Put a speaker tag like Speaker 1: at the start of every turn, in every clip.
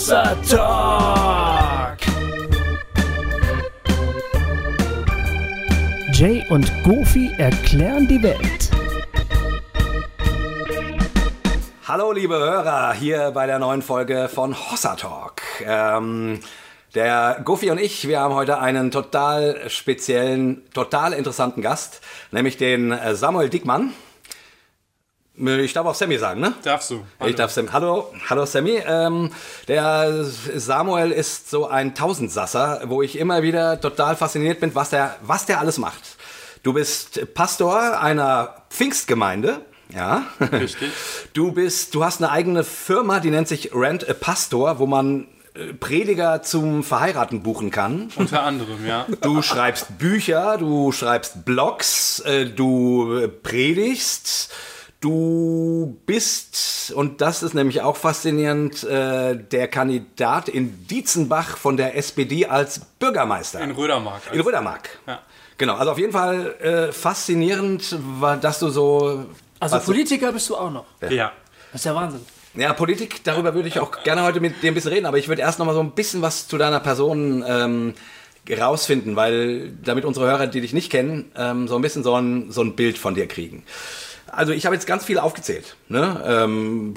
Speaker 1: Hossa Talk. Jay und Goofy erklären die Welt.
Speaker 2: Hallo liebe Hörer, hier bei der neuen Folge von Hossa Talk. Ähm, der Goofy und ich, wir haben heute einen total speziellen, total interessanten Gast, nämlich den äh, Samuel Dickmann. Ich darf auch Sammy sagen, ne?
Speaker 3: Darfst du.
Speaker 2: Ich darf Sammy. Hallo, hallo Sammy. Ähm, der Samuel ist so ein Tausendsasser, wo ich immer wieder total fasziniert bin, was der, was der alles macht. Du bist Pastor einer Pfingstgemeinde. Ja.
Speaker 3: Richtig.
Speaker 2: Du bist, du hast eine eigene Firma, die nennt sich Rent a Pastor, wo man äh, Prediger zum Verheiraten buchen kann.
Speaker 3: Unter anderem, ja.
Speaker 2: Du schreibst Bücher, du schreibst Blogs, äh, du äh, predigst. Du bist, und das ist nämlich auch faszinierend, äh, der Kandidat in Dietzenbach von der SPD als Bürgermeister.
Speaker 3: In Rödermark.
Speaker 2: In Rödermark.
Speaker 3: Ja.
Speaker 2: Genau, also auf jeden Fall äh, faszinierend, war, dass du so.
Speaker 4: Also Politiker bist du auch noch.
Speaker 3: Ja.
Speaker 4: Das ist ja Wahnsinn.
Speaker 2: Ja, Politik, darüber würde ich auch gerne heute mit dir ein bisschen reden, aber ich würde erst noch mal so ein bisschen was zu deiner Person ähm, rausfinden, weil damit unsere Hörer, die dich nicht kennen, ähm, so ein bisschen so ein, so ein Bild von dir kriegen. Also ich habe jetzt ganz viel aufgezählt. Ne? Ähm,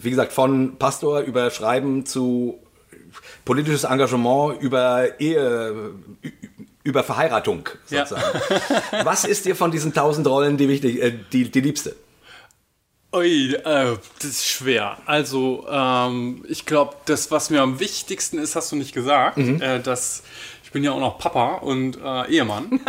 Speaker 2: wie gesagt, von Pastor über Schreiben zu politisches Engagement über Ehe, über Verheiratung
Speaker 3: Ja.
Speaker 2: sozusagen. Was ist dir von diesen tausend Rollen die, wichtig, äh, die, die liebste?
Speaker 3: Ui, äh, das ist schwer. Also, ähm, ich glaube, das, was mir am wichtigsten ist, hast du nicht gesagt. Äh, dass bin ja auch noch Papa und äh, Ehemann.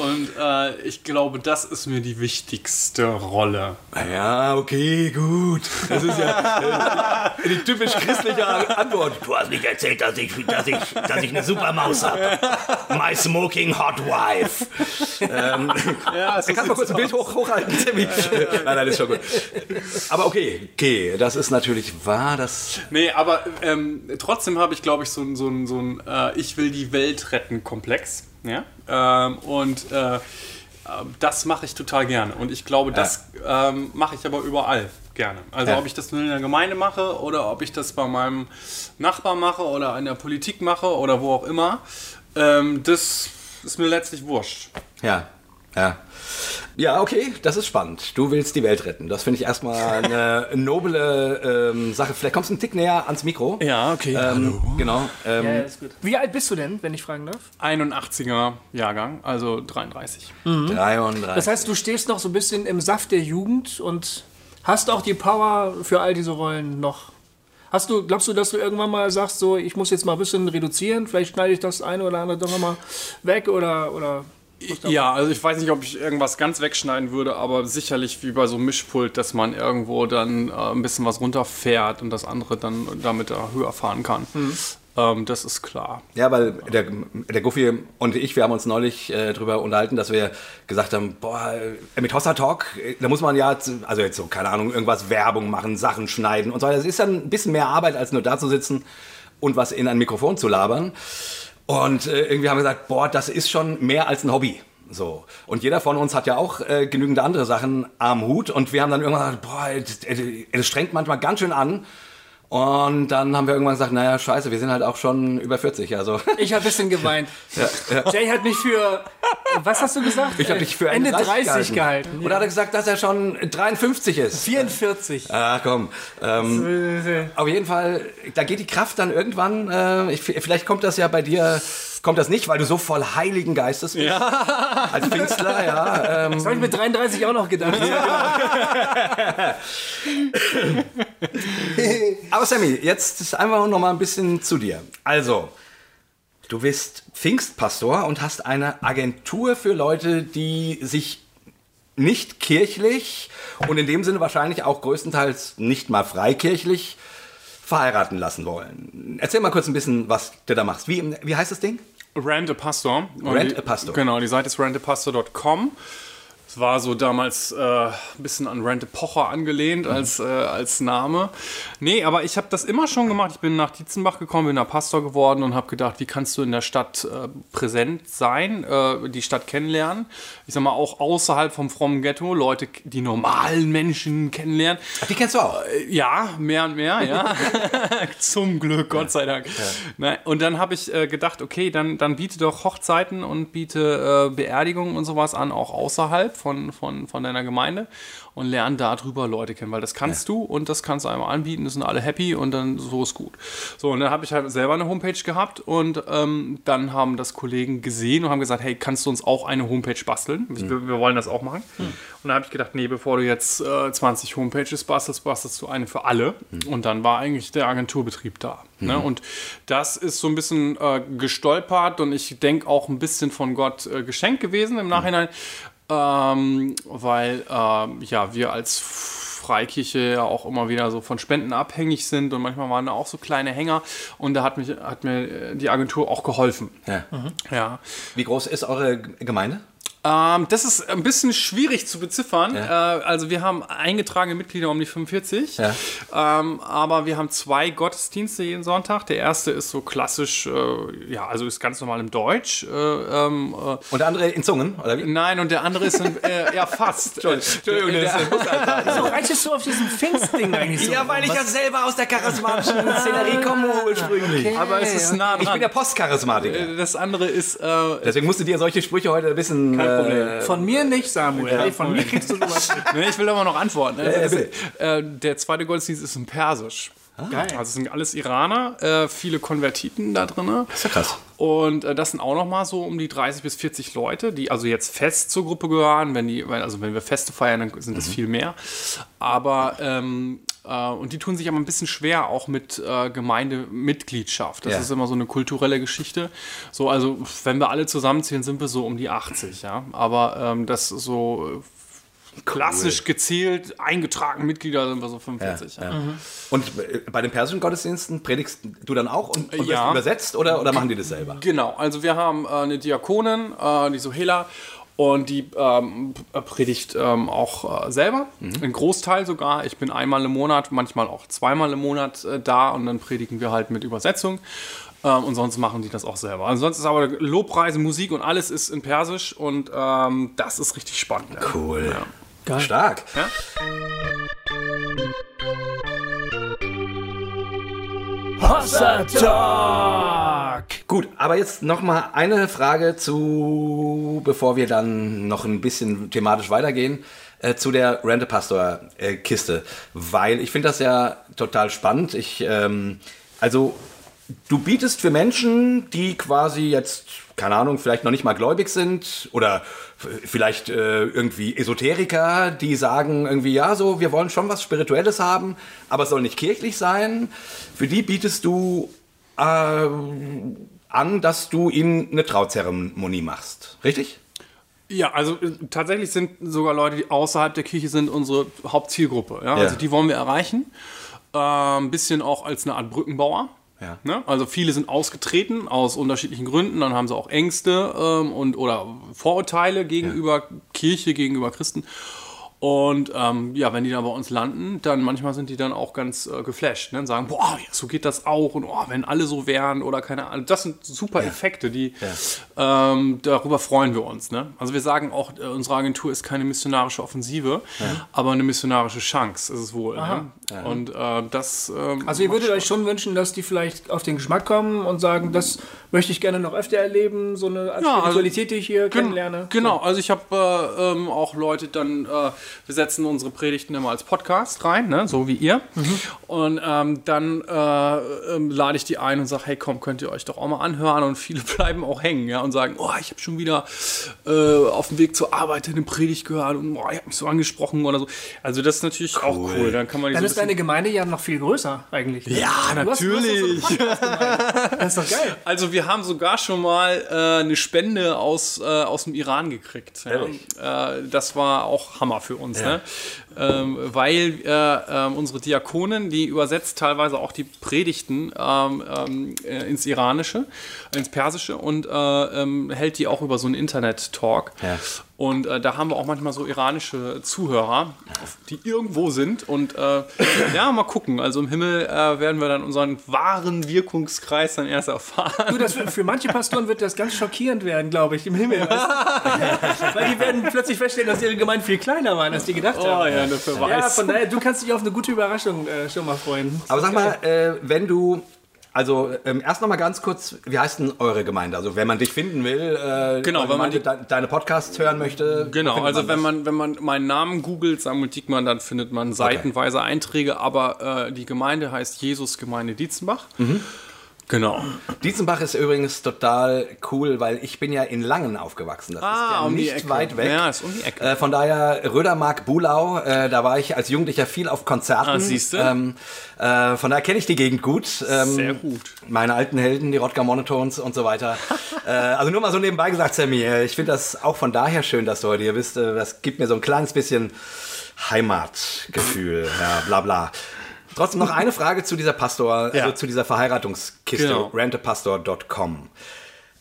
Speaker 3: und äh, ich glaube, das ist mir die wichtigste Rolle.
Speaker 2: Ja, okay, gut. Das ist ja äh, die typisch christliche Antwort.
Speaker 5: Du hast nicht erzählt, dass ich, dass ich, dass ich eine super Maus habe. My smoking hot wife.
Speaker 3: Ja, es
Speaker 2: Kannst du mal kurz ein Bild hoch, hochhalten, Timmy? Nein, nein, das ist schon gut. Aber okay, okay, das ist natürlich wahr, das...
Speaker 3: Nee, aber ähm, trotzdem habe ich, glaube ich, so ein, so ein, so ein äh, Ich will die Welt retten Komplex. Ja? Ähm, und äh, das mache ich total gerne. Und ich glaube, das ähm, mache ich aber überall gerne. Also
Speaker 2: Ja.
Speaker 3: ob ich das nur in der Gemeinde mache oder ob ich das bei meinem Nachbar mache oder in der Politik mache oder wo auch immer, ähm, das ist mir letztlich wurscht.
Speaker 2: Ja, ja. Ja, okay, das ist spannend. Du willst die Welt retten. Das finde ich erstmal eine noble ähm, Sache. Vielleicht kommst du einen Tick näher ans Mikro.
Speaker 3: Ja, okay.
Speaker 2: Ähm, genau. Ähm,
Speaker 4: Ja, ist gut. Wie alt bist du denn, wenn ich fragen darf?
Speaker 3: 81er Jahrgang, also 33.
Speaker 2: 33.
Speaker 4: Das heißt, du stehst noch so ein bisschen im Saft der Jugend und hast auch die Power für all diese Rollen noch. Hast du, glaubst du, dass du irgendwann mal sagst, so, ich muss jetzt mal ein bisschen reduzieren, vielleicht schneide ich das eine oder andere doch noch mal weg oder, oder
Speaker 3: Ja, also ich weiß nicht, ob ich irgendwas ganz wegschneiden würde, aber sicherlich wie bei so einem Mischpult, dass man irgendwo dann äh, ein bisschen was runterfährt und das andere dann damit da höher fahren kann. Ähm, das ist klar.
Speaker 2: Ja, weil der, der Goofy und ich, wir haben uns neulich äh, darüber unterhalten, dass wir gesagt haben, boah, äh, mit Hossa Talk, äh, da muss man ja, also jetzt so, keine Ahnung, irgendwas Werbung machen, Sachen schneiden und so weiter. Das ist dann ein bisschen mehr Arbeit, als nur da zu sitzen und was in ein Mikrofon zu labern. Und äh, irgendwie haben wir gesagt, boah, das ist schon mehr als ein Hobby. So. Und jeder von uns hat ja auch äh, genügend andere Sachen am Hut. Und wir haben dann irgendwann gesagt, boah, das, äh, strengt manchmal ganz schön an. Und dann haben wir irgendwann gesagt, naja, scheiße, wir sind halt auch schon über 40. Also
Speaker 4: Ich habe ein bisschen geweint. Jay hat mich für, was hast du gesagt?
Speaker 2: ich habe dich für
Speaker 4: Ende
Speaker 2: 30
Speaker 4: 30 gehalten.
Speaker 2: Oder hat er gesagt, dass er schon 53 ist?
Speaker 4: 44.
Speaker 2: Ah, komm. Ähm, auf jeden Fall, da geht die Kraft dann irgendwann. Äh, ich, vielleicht kommt das ja bei dir, kommt das nicht, weil du so voll Heiligen Geistes bist. Ja. Als Pfingstler, ja. Ähm,
Speaker 4: Das habe ich mit 33 auch noch gedacht.
Speaker 2: Aber Sammy, jetzt ist einfach noch mal ein bisschen zu dir. Also, du bist Pfingstpastor und hast eine Agentur für Leute, die sich nicht kirchlich und in dem Sinne wahrscheinlich auch größtenteils nicht mal freikirchlich verheiraten lassen wollen. Erzähl mal kurz ein bisschen, was du da machst. Wie, wie heißt das Ding?
Speaker 3: Rent a Pastor. Die-
Speaker 2: a Pastor.
Speaker 3: Genau, die Seite ist rentapastor.com. Es war so damals äh, ein bisschen an Rente Pocher angelehnt als, äh, als Name. Nee, aber ich habe das immer schon gemacht. Ich bin nach Dietzenbach gekommen, bin da Pastor geworden und habe gedacht, wie kannst du in der Stadt äh, präsent sein, äh, die Stadt kennenlernen. Ich sag mal, auch außerhalb vom frommen Ghetto, Leute, die normalen Menschen kennenlernen.
Speaker 2: Ach, die kennst du auch.
Speaker 3: Äh, Ja, mehr und mehr, ja. Zum Glück, Gott sei Dank. Nein, und dann habe ich äh, gedacht, okay, dann, dann biete doch Hochzeiten und biete Beerdigungen und sowas an, auch außerhalb von, von, von deiner Gemeinde und lerne darüber Leute kennen, weil das kannst du und das kannst du einmal anbieten, das sind alle happy und dann so ist gut. So, und dann habe ich halt selber eine Homepage gehabt und ähm, dann haben das Kollegen gesehen und haben gesagt, hey, kannst du uns auch eine Homepage basteln? Wir, wir wollen das auch machen. Und dann habe ich gedacht, nee, bevor du jetzt äh, 20 Homepages bastelst, bastelst du eine für alle. Und dann war eigentlich der Agenturbetrieb da. Ne? Und das ist so ein bisschen äh, gestolpert und ich denke auch ein bisschen von Gott äh, geschenkt gewesen im Nachhinein, ähm, weil ähm, ja, wir als Freikirche ja auch immer wieder so von Spenden abhängig sind und manchmal waren da auch so kleine Hänger und da hat, mich, hat mir äh, die Agentur auch geholfen.
Speaker 2: Ja.
Speaker 3: Ja.
Speaker 2: Wie groß ist eure Gemeinde?
Speaker 3: Ähm, das ist ein bisschen schwierig zu beziffern.
Speaker 2: Ja.
Speaker 3: Äh, also wir haben eingetragene Mitglieder um die 45,
Speaker 2: Ja.
Speaker 3: ähm, aber wir haben zwei Gottesdienste jeden Sonntag. Der erste ist so klassisch, äh, ja, also ist ganz normal im Deutsch. Äh, ähm, äh,
Speaker 2: Und der andere in Zungen, oder wie?
Speaker 3: nein, und der andere ist in, äh, ja fast.
Speaker 2: Entschuldigung,
Speaker 3: Äh,
Speaker 2: das
Speaker 3: der-
Speaker 2: ist- muss halt sein.
Speaker 4: So reichest du auf diesem Pfingstding eigentlich so?
Speaker 2: Ja, weil ich ja selber aus der charismatischen Szenerie komme ursprünglich.
Speaker 3: aber es ist nah
Speaker 2: Ich bin
Speaker 3: dran.
Speaker 2: der Postcharismatiker.
Speaker 3: Das andere ist, äh,
Speaker 2: Deswegen musst du dir solche Sprüche heute ein bisschen... Kein
Speaker 3: Problem.
Speaker 4: Von mir nicht, Samuel. Ey, von mir kriegst du sowas nicht.
Speaker 3: ne, ich will aber noch antworten. Ne?
Speaker 2: ja, bitte.
Speaker 3: ist, äh, der zweite Gottesdienst ist in Persisch.
Speaker 4: Geil.
Speaker 3: Also es sind alles Iraner, äh, viele Konvertiten da drin.
Speaker 2: Das ist ja krass.
Speaker 3: Und äh, das sind auch noch mal so um die 30 bis 40 Leute, die also jetzt fest zur Gruppe gehören. Wenn die, weil- also wenn wir Feste feiern, dann sind das viel mehr. Aber ähm, äh, und die tun sich aber ein bisschen schwer auch mit äh, Gemeindemitgliedschaft. Das
Speaker 2: Ja.
Speaker 3: ist immer so eine kulturelle Geschichte. So, also wenn wir alle zusammenzählen, sind wir so um die 80, ja. Aber ähm, das ist so klassisch gezielt eingetragene Mitglieder sind wir so 45. Ja.
Speaker 2: Und äh, bei den persischen Gottesdiensten predigst du dann auch und, und wirst
Speaker 3: Ja.
Speaker 2: übersetzt oder, oder machen die das selber?
Speaker 3: Genau, also wir haben äh, eine Diakonin, äh, die Sohela, und die ähm, predigt ähm, auch äh, selber, ein Großteil sogar. Ich bin einmal im Monat, manchmal auch zweimal im Monat äh, da und dann predigen wir halt mit Übersetzung. Ähm, und sonst machen die das auch selber. Ansonsten ist aber Lobpreise, Musik und alles ist in Persisch und ähm, das ist richtig spannend. ja.
Speaker 4: Geil.
Speaker 2: Stark.
Speaker 3: Ja?
Speaker 1: Hossa Talk.
Speaker 2: Gut, aber jetzt noch mal eine Frage zu, bevor wir dann noch ein bisschen thematisch weitergehen, äh, zu der Rente Pastor äh, Kiste, weil ich finde das ja total spannend. Ich, ähm, also du bietest für Menschen, die quasi jetzt keine Ahnung, vielleicht noch nicht mal gläubig sind oder vielleicht äh, irgendwie Esoteriker, die sagen irgendwie, ja, so, wir wollen schon was Spirituelles haben, aber es soll nicht kirchlich sein. Für die bietest du äh, an, dass du ihnen eine Trauzeremonie machst. Richtig?
Speaker 3: Ja, also äh, tatsächlich sind sogar Leute, die außerhalb der Kirche sind, unsere Hauptzielgruppe. Ja?
Speaker 2: Ja.
Speaker 3: Also die wollen wir erreichen. Ein bisschen auch als eine Art Brückenbauer.
Speaker 2: Ja.
Speaker 3: Ne? Also viele sind ausgetreten aus unterschiedlichen Gründen. Dann haben sie auch Ängste ähm, und oder Vorurteile gegenüber Kirche, gegenüber Christen. Und ähm, ja, wenn die dann bei uns landen, dann manchmal sind die dann auch ganz äh, geflasht ne? und sagen, boah, ja, so geht das auch und oh, wenn alle so wären oder keine Ahnung. Das sind super Effekte, die ähm, darüber freuen wir uns. Ne? Also wir sagen auch, äh, unsere Agentur ist keine missionarische Offensive, aber eine missionarische Chance ist es wohl. Ne? Und äh, das ähm,
Speaker 4: Also ihr würdet euch schon wünschen, dass die vielleicht auf den Geschmack kommen und sagen, das möchte ich gerne noch öfter erleben, so eine
Speaker 3: Ja, also-
Speaker 4: die ich hier kennenlerne.
Speaker 3: Genau, also ich habe äh, ähm, auch Leute dann, äh, wir setzen unsere Predigten immer als Podcast rein, ne? so wie ihr. Und ähm, dann äh, ähm, lade ich die ein und sage, hey komm, könnt ihr euch doch auch mal anhören. Und viele bleiben auch hängen ja? und sagen, oh, ich habe schon wieder äh, auf dem Weg zur Arbeit eine Predigt gehört und oh, ich habe mich so angesprochen oder so. Also das ist natürlich auch cool. Dann kann man
Speaker 4: Dann
Speaker 3: so
Speaker 4: ist
Speaker 3: ein
Speaker 4: deine Gemeinde ja noch viel größer eigentlich.
Speaker 3: bisschen- ja,
Speaker 4: hast- hast
Speaker 3: natürlich.
Speaker 4: doch so. Das ist doch geil.
Speaker 3: Also wir haben sogar schon mal äh, eine Spende aus, äh, aus dem Iran gekriegt. Ja. Äh, das war auch Hammer für uns, ne? Ähm, weil äh, ähm, unsere Diakonin, die übersetzt teilweise auch die Predigten ähm, ähm, äh, ins Iranische, ins Persische und äh, ähm, hält die auch über so einen Internet-Talk.
Speaker 2: Ja.
Speaker 3: Und äh, da haben wir auch manchmal so iranische Zuhörer, die irgendwo sind. Und äh, ja, mal gucken. Also im Himmel äh, werden wir dann unseren wahren Wirkungskreis dann erst erfahren.
Speaker 4: Du, das, für manche Pastoren wird das ganz schockierend werden, glaube ich, im Himmel. Weil die werden plötzlich feststellen, dass ihre Gemeinden viel kleiner waren, als die gedacht
Speaker 3: Oh
Speaker 4: haben.
Speaker 3: ja, dafür
Speaker 4: Ja,
Speaker 3: weiß.
Speaker 4: von daher, du kannst dich auf eine gute Überraschung äh, schon mal freuen.
Speaker 2: Aber sag mal, äh, wenn du, also ähm, erst noch mal ganz kurz, wie heißt denn eure Gemeinde? Also wenn man dich finden will, äh,
Speaker 3: Genau, wenn man
Speaker 2: Gemeinde, de deine Podcasts hören möchte.
Speaker 3: Genau, also
Speaker 2: das?
Speaker 3: wenn man, wenn man meinen Namen googelt, Samuel Diekmann, dann findet man seitenweise Einträge, aber äh, die Gemeinde heißt Jesus Gemeinde Dietzenbach. Genau.
Speaker 2: Dietzenbach ist übrigens total cool, weil ich bin ja in Langen aufgewachsen. Das ist ja
Speaker 3: um
Speaker 2: nicht weit weg.
Speaker 3: Ja, ist um die Ecke.
Speaker 2: Äh, von daher Rödermark, Bulau, äh, da war ich als Jugendlicher viel auf Konzerten.
Speaker 3: Ah, siehste.
Speaker 2: Ähm, äh, von daher kenne ich die Gegend gut. Ähm,
Speaker 3: Sehr gut.
Speaker 2: Meine alten Helden, die Rodger Monotones und so weiter. äh, also nur mal so nebenbei gesagt, Sammy, äh, ich finde das auch von daher schön, dass du heute hier bist. Äh, das gibt mir so ein kleines bisschen Heimatgefühl, ja, bla bla. Trotzdem noch eine Frage zu dieser Pastor, also
Speaker 3: Ja.
Speaker 2: zu dieser Verheiratungskiste,
Speaker 3: Genau.
Speaker 2: rentepastor.com.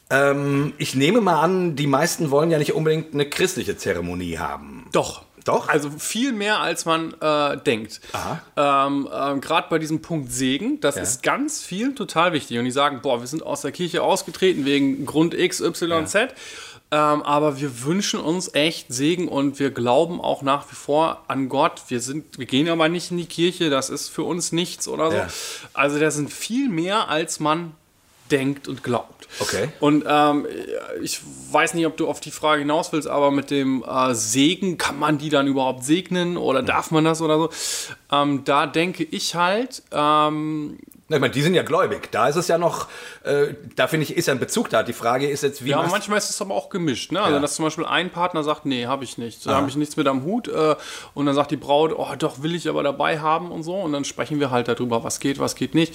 Speaker 2: Ähm, ich nehme mal an, die meisten wollen ja nicht unbedingt eine christliche Zeremonie haben.
Speaker 3: Doch.
Speaker 2: Doch?
Speaker 3: Also viel mehr, als man äh, denkt. Ähm, ähm, Gerade bei diesem Punkt Segen, das ist ganz viel total wichtig. Und die sagen, boah, wir sind aus der Kirche ausgetreten wegen Grund X, Y, Z. Ähm, aber wir wünschen uns echt Segen und wir glauben auch nach wie vor an Gott. Wir, sind, wir gehen aber nicht in die Kirche, das ist für uns nichts oder so.
Speaker 2: Ja.
Speaker 3: Also das sind viel mehr, als man denkt und glaubt.
Speaker 2: Okay.
Speaker 3: Und ähm, ich weiß nicht, ob du auf die Frage hinaus willst, aber mit dem äh, Segen, kann man die dann überhaupt segnen oder darf man das oder so? Ähm, da denke ich halt, ähm,
Speaker 2: Ich meine, die sind ja gläubig. Da ist es ja noch, äh, da finde ich, ist ja ein Bezug da. Die Frage ist jetzt, wie
Speaker 3: ja, manchmal ist es aber auch gemischt. Ne? Also,
Speaker 2: Ja.
Speaker 3: dass zum Beispiel ein Partner sagt, nee, habe ich nicht. Da habe ich nichts mit am Hut. Äh, und dann sagt die Braut, oh, doch, will ich aber dabei haben und so. Und dann sprechen wir halt darüber, was geht, was geht nicht.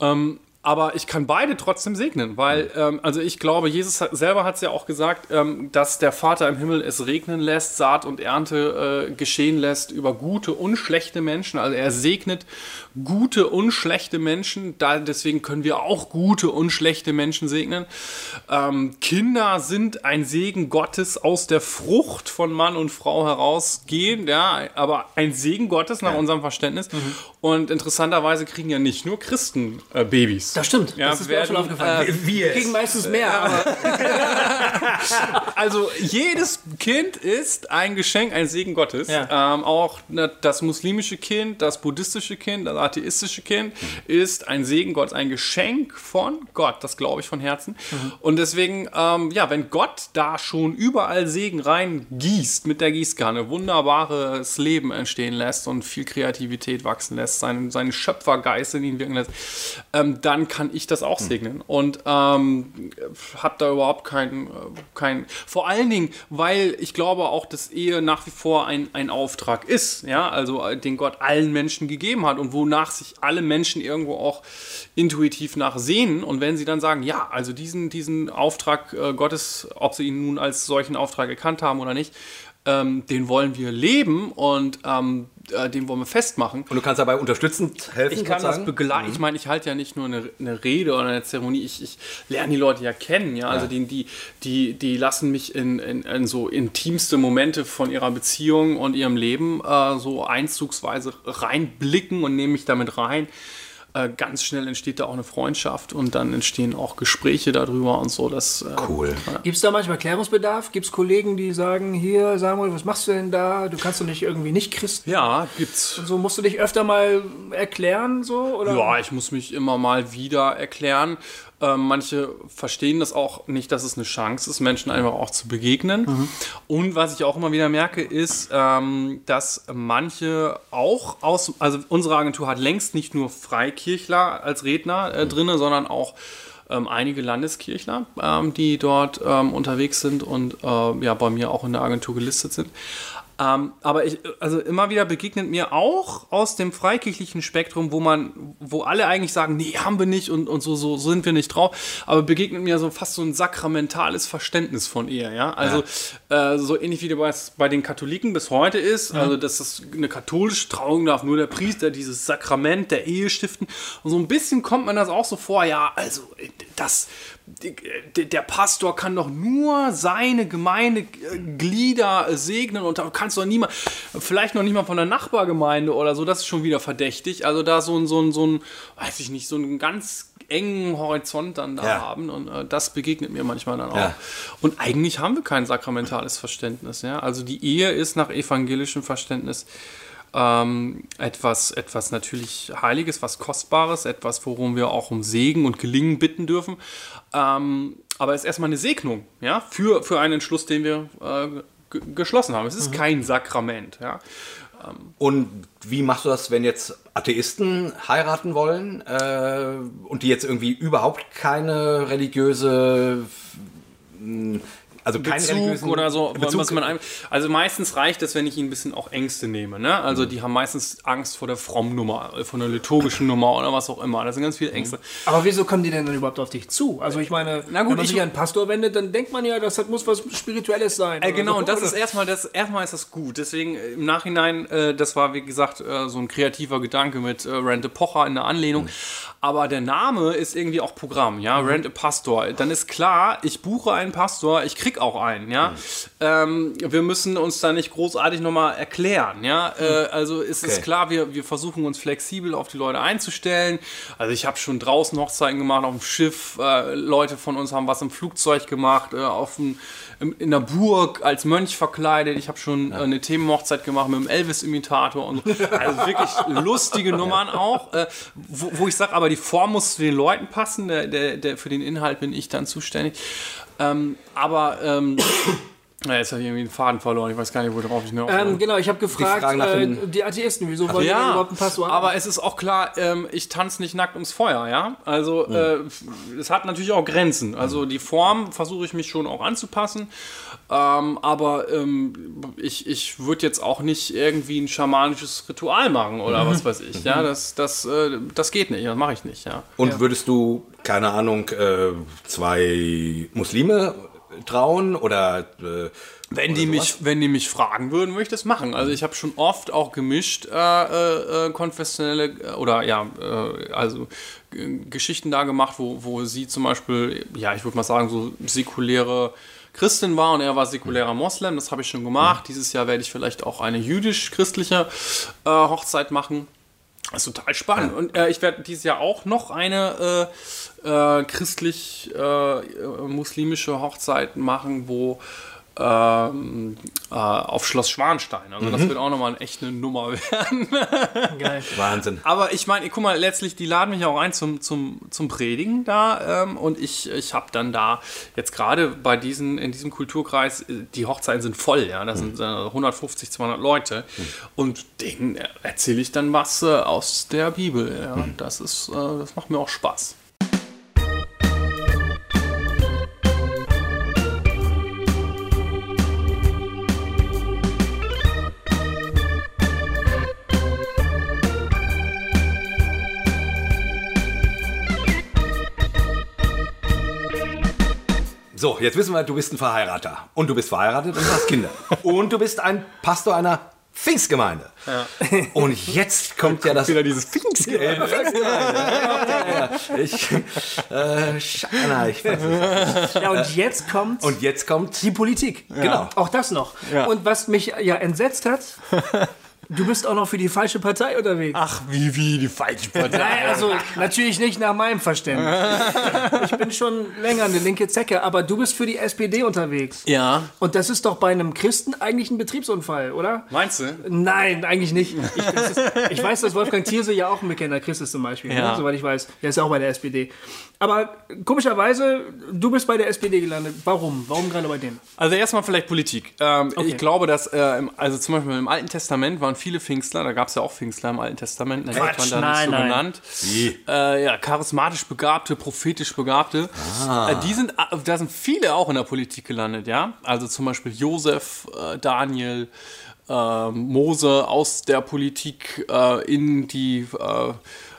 Speaker 3: Ähm, aber ich kann beide trotzdem segnen, weil, ähm, also ich glaube, Jesus hat, selber hat es ja auch gesagt, ähm, dass der Vater im Himmel es regnen lässt, Saat und Ernte äh, geschehen lässt über gute und schlechte Menschen. Also er segnet gute und schlechte Menschen. Da, deswegen können wir auch gute und schlechte Menschen segnen. Ähm, Kinder sind ein Segen Gottes aus der Frucht von Mann und Frau herausgehend, ja, aber ein Segen Gottes nach unserem Verständnis. Und interessanterweise kriegen ja nicht nur Christen äh, Babys.
Speaker 4: Das stimmt,
Speaker 3: Ja,
Speaker 4: das ist mir auch schon
Speaker 3: werden,
Speaker 4: aufgefallen.
Speaker 2: äh, wir
Speaker 4: Wir kriegen meistens mehr, aber
Speaker 3: Also jedes Kind ist ein Geschenk, ein Segen Gottes.
Speaker 4: Ja.
Speaker 3: Ähm, auch ne, das muslimische Kind, das buddhistische Kind, das atheistische Kind ist ein Segen Gottes, ein Geschenk von Gott. Das glaube ich von Herzen. Und deswegen, ähm, ja, wenn Gott da schon überall Segen reingießt mit der Gießkanne, wunderbares Leben entstehen lässt und viel Kreativität wachsen lässt, seinen, seinen Schöpfergeist in ihn wirken lässt, ähm, dann kann ich das auch segnen. Und ähm, habe da überhaupt keinen, äh, kein, vor allen Dingen, weil ich glaube auch, dass Ehe nach wie vor ein, ein Auftrag ist, ja, also äh, den Gott allen Menschen gegeben hat und wonach sich alle Menschen irgendwo auch intuitiv nach sehnen. Und wenn sie dann sagen, ja, also diesen, diesen Auftrag äh, Gottes, ob sie ihn nun als solchen Auftrag erkannt haben oder nicht, ähm, den wollen wir leben und ähm, äh, den wollen wir festmachen.
Speaker 2: Und du kannst dabei unterstützend helfen,
Speaker 3: Ich kann das
Speaker 2: sozusagen?
Speaker 3: begleiten. Ich meine, ich halte ja nicht nur eine, eine Rede oder eine Zeremonie, ich, ich lerne die Leute ja kennen. Ja? Also die, die, die, die lassen mich in, in, in so intimste Momente von ihrer Beziehung und ihrem Leben äh, so einzugsweise reinblicken und nehmen mich damit rein. Äh, ganz schnell entsteht da auch eine Freundschaft und dann entstehen auch Gespräche darüber und so. Das, äh,
Speaker 2: Cool.
Speaker 4: gibt es da manchmal Klärungsbedarf? Gibt es Kollegen, die sagen, hier Samuel, was machst du denn da? Du kannst doch nicht irgendwie nicht Christen.
Speaker 3: Ja, gibt's.
Speaker 4: So musst du dich öfter mal erklären, so? Oder?
Speaker 3: Ja, ich muss mich immer mal wieder erklären. Ähm, manche verstehen das auch nicht, dass es eine Chance ist, Menschen einfach auch zu begegnen. Und was ich auch immer wieder merke, ist, ähm, dass manche auch aus, also unsere Agentur hat längst nicht nur Freikirchler als Redner äh, drinne, sondern auch ähm, einige Landeskirchler, ähm, die dort ähm, unterwegs sind und äh, ja bei mir auch in der Agentur gelistet sind. Ähm, aber ich, also immer wieder begegnet mir auch aus dem freikirchlichen Spektrum, wo man, wo alle eigentlich sagen, nee, haben wir nicht und, und so, so sind wir nicht drauf, aber begegnet mir so fast so ein sakramentales Verständnis von Ehe, ja. Also äh, so ähnlich wie das bei den Katholiken bis heute ist, also dass das eine katholische Trauung darf nur der Priester dieses Sakrament der Ehe stiften. Und so ein bisschen kommt man das auch so vor, ja, also das der, Pastor kann doch nur seine Gemeindeglieder segnen und da kannst du doch niemand, vielleicht noch nicht mal von der Nachbargemeinde oder so, das ist schon wieder verdächtig. Also da so ein, so ein, so ein weiß ich nicht, so einen ganz engen Horizont dann da
Speaker 2: Ja.
Speaker 3: haben und äh, das begegnet mir manchmal dann auch.
Speaker 2: Ja.
Speaker 3: Und eigentlich haben wir kein sakramentales Verständnis. Ja? Also die Ehe ist nach evangelischem Verständnis ähm, etwas, etwas natürlich Heiliges, was Kostbares, etwas, worum wir auch um Segen und Gelingen bitten dürfen. Ähm, aber es ist erstmal eine Segnung ja? für, für einen Entschluss, den wir äh, ge- geschlossen haben. Es ist kein Sakrament. Ja?
Speaker 2: Und wie machst du das, wenn jetzt Atheisten heiraten wollen äh, und die jetzt irgendwie überhaupt keine religiöse, also keine
Speaker 3: Bezug oder so.
Speaker 2: Bezug,
Speaker 3: Was man ein, also meistens reicht es, wenn ich ihnen ein bisschen auch Ängste nehme. Ne?
Speaker 2: Mhm.
Speaker 3: Also die haben meistens Angst vor der Frommnummer, äh, vor der liturgischen Nummer oder was auch immer. Das sind ganz viele Ängste.
Speaker 4: Aber wieso kommen die denn dann überhaupt auf dich zu? Also ich meine,
Speaker 3: Na gut,
Speaker 4: wenn man
Speaker 3: ich-
Speaker 4: sich an einen Pastor wendet, dann denkt man ja, das hat, muss was Spirituelles sein.
Speaker 3: Äh, genau,
Speaker 4: so.
Speaker 3: und das
Speaker 4: Oder-
Speaker 3: ist erstmal das, erstmal ist das gut. Deswegen äh, im Nachhinein, äh, das war wie gesagt äh, so ein kreativer Gedanke mit äh, Rent a Pocher in der Anlehnung. Aber der Name ist irgendwie auch Programm, ja, Rent a Pastor. Dann ist klar, ich buche einen Pastor, ich krieg auch einen, ja. Ähm, wir müssen uns da nicht großartig nochmal erklären, ja. Äh, also es ist
Speaker 2: Okay.
Speaker 3: klar, wir, wir versuchen uns flexibel auf die Leute einzustellen. Also ich habe schon draußen Hochzeiten gemacht, auf dem Schiff. Äh, Leute von uns haben was im Flugzeug gemacht, äh, auf dem, in der Burg als Mönch verkleidet. Ich habe schon äh, eine Themenhochzeit gemacht mit dem Elvis-Imitator und so. Also wirklich lustige Nummern auch. Äh, wo, wo ich sage, aber die Form muss zu den Leuten passen. Der, der, der, für den Inhalt bin ich dann zuständig. Ähm, aber ähm, jetzt habe ich irgendwie den Faden verloren. Ich weiß gar nicht, worauf ich noch.
Speaker 4: Ähm, genau, ich habe gefragt,
Speaker 2: nach
Speaker 4: äh, die Atheisten, wieso wollen die
Speaker 3: Ja,
Speaker 4: überhaupt einen Pastor haben?
Speaker 3: aber es ist auch klar, ähm, ich tanze nicht nackt ums Feuer, ja. Also äh, es hat natürlich auch Grenzen. Also die Form versuche ich mich schon auch anzupassen, ähm, aber ähm, ich, ich würde jetzt auch nicht irgendwie ein schamanisches Ritual machen oder was weiß ich. Ja, das, das, äh, das geht nicht, das mache ich nicht, ja.
Speaker 2: Und würdest du, keine Ahnung, äh, zwei Muslime trauen oder äh,
Speaker 3: Wenn die, mich, wenn die mich fragen würden, würde ich das machen. Also ich habe schon oft auch gemischt äh, äh, äh, konfessionelle äh, oder ja, äh, also Geschichten da gemacht, wo, wo sie zum Beispiel, ja, ich würde mal sagen, so säkuläre Christin war und er war säkulärer Moslem. Das habe ich schon gemacht. Dieses Jahr werde ich vielleicht auch eine jüdisch-christliche äh, Hochzeit machen. Das ist total spannend. Und äh, ich werde dieses Jahr auch noch eine äh, äh, christlich-muslimische Hochzeit machen, wo ähm, äh, auf Schloss Schwanstein. Also das wird auch nochmal echt eine Nummer werden.
Speaker 4: Geil.
Speaker 2: Wahnsinn?
Speaker 3: Aber ich meine, guck mal, letztlich, die laden mich auch ein zum, zum, zum Predigen da. Ähm, und ich, ich habe dann da jetzt gerade bei diesen, in diesem Kulturkreis, äh, die Hochzeiten sind voll, ja. Das sind äh, 150, 200 Leute. Und denen erzähle ich dann was äh, aus der Bibel. Ja. Das ist, äh, das macht mir auch Spaß.
Speaker 2: So, jetzt wissen wir, du bist ein Verheirater. Und du bist verheiratet und du hast Kinder. Und du bist ein Pastor einer Pfingstgemeinde. Und jetzt kommt ja das.
Speaker 3: Wieder dieses Pfingstgemeinde.
Speaker 2: Ich, äh, Schana, ich weiß es.
Speaker 4: Ja, und jetzt kommt
Speaker 2: Und jetzt kommt.
Speaker 4: die Politik.
Speaker 2: Genau.
Speaker 4: Auch das noch. Und was mich ja entsetzt hat, du bist auch noch für die falsche Partei unterwegs.
Speaker 3: Ach, wie, wie, die falsche Partei.
Speaker 4: Nein, also natürlich nicht nach meinem Verständnis. Ich bin schon länger eine linke Zecke, aber du bist für die SPD unterwegs.
Speaker 3: Ja.
Speaker 4: Und das ist doch bei einem Christen eigentlich ein Betriebsunfall, oder?
Speaker 3: Meinst du?
Speaker 4: Nein, eigentlich nicht. Ich, das ist, ich weiß, dass Wolfgang Thierse ja auch ein bekannter Christ ist zum Beispiel,
Speaker 3: Ja.
Speaker 4: ne? soweit ich weiß. Der ist ja auch bei der SPD. Aber komischerweise, du bist bei der SPD gelandet. Warum? Warum gerade bei denen?
Speaker 3: Also erstmal vielleicht Politik. Ähm,
Speaker 4: Okay.
Speaker 3: Ich glaube, dass, äh, im, also zum Beispiel im Alten Testament waren viele Pfingstler, da gab es ja auch Pfingstler im Alten Testament, da wird man da
Speaker 4: nein,
Speaker 3: nicht so
Speaker 4: nein.
Speaker 3: genannt. Äh, ja, charismatisch Begabte, prophetisch Begabte. Äh, die sind, äh, da sind viele auch in der Politik gelandet, ja. Also zum Beispiel Josef, äh, Daniel, äh, Mose aus der Politik äh, in die äh,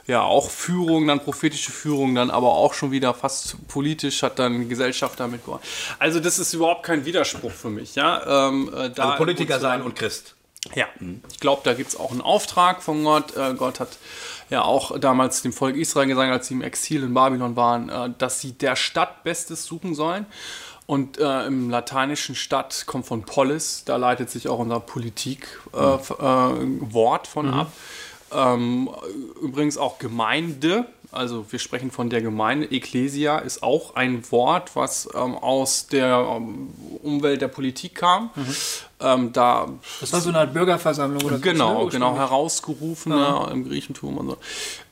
Speaker 3: ja, auch Führung, dann prophetische Führung, dann aber auch schon wieder fast politisch, hat dann Gesellschaft damit gemacht. Also das ist überhaupt kein Widerspruch für mich, ja. Ähm, äh, da
Speaker 2: Also Politiker sein und Christ.
Speaker 3: Ja, ich glaube, da gibt es auch einen Auftrag von Gott. Äh, Gott hat ja auch damals dem Volk Israel gesagt, als sie im Exil in Babylon waren, äh, dass sie der Stadt Bestes suchen sollen. Und äh, im lateinischen Stadt kommt von Polis, da leitet sich auch unser Politik-Wort äh, von ab. Ähm, übrigens auch Gemeinde, also wir sprechen von der Gemeinde. Ecclesia ist auch ein Wort, was ähm, aus der ähm, Umwelt der Politik kam. Ähm, da
Speaker 4: Das war so eine Art Bürgerversammlung oder so,
Speaker 3: genau, genau,
Speaker 4: ursprünglich.
Speaker 3: herausgerufene im Griechentum und so.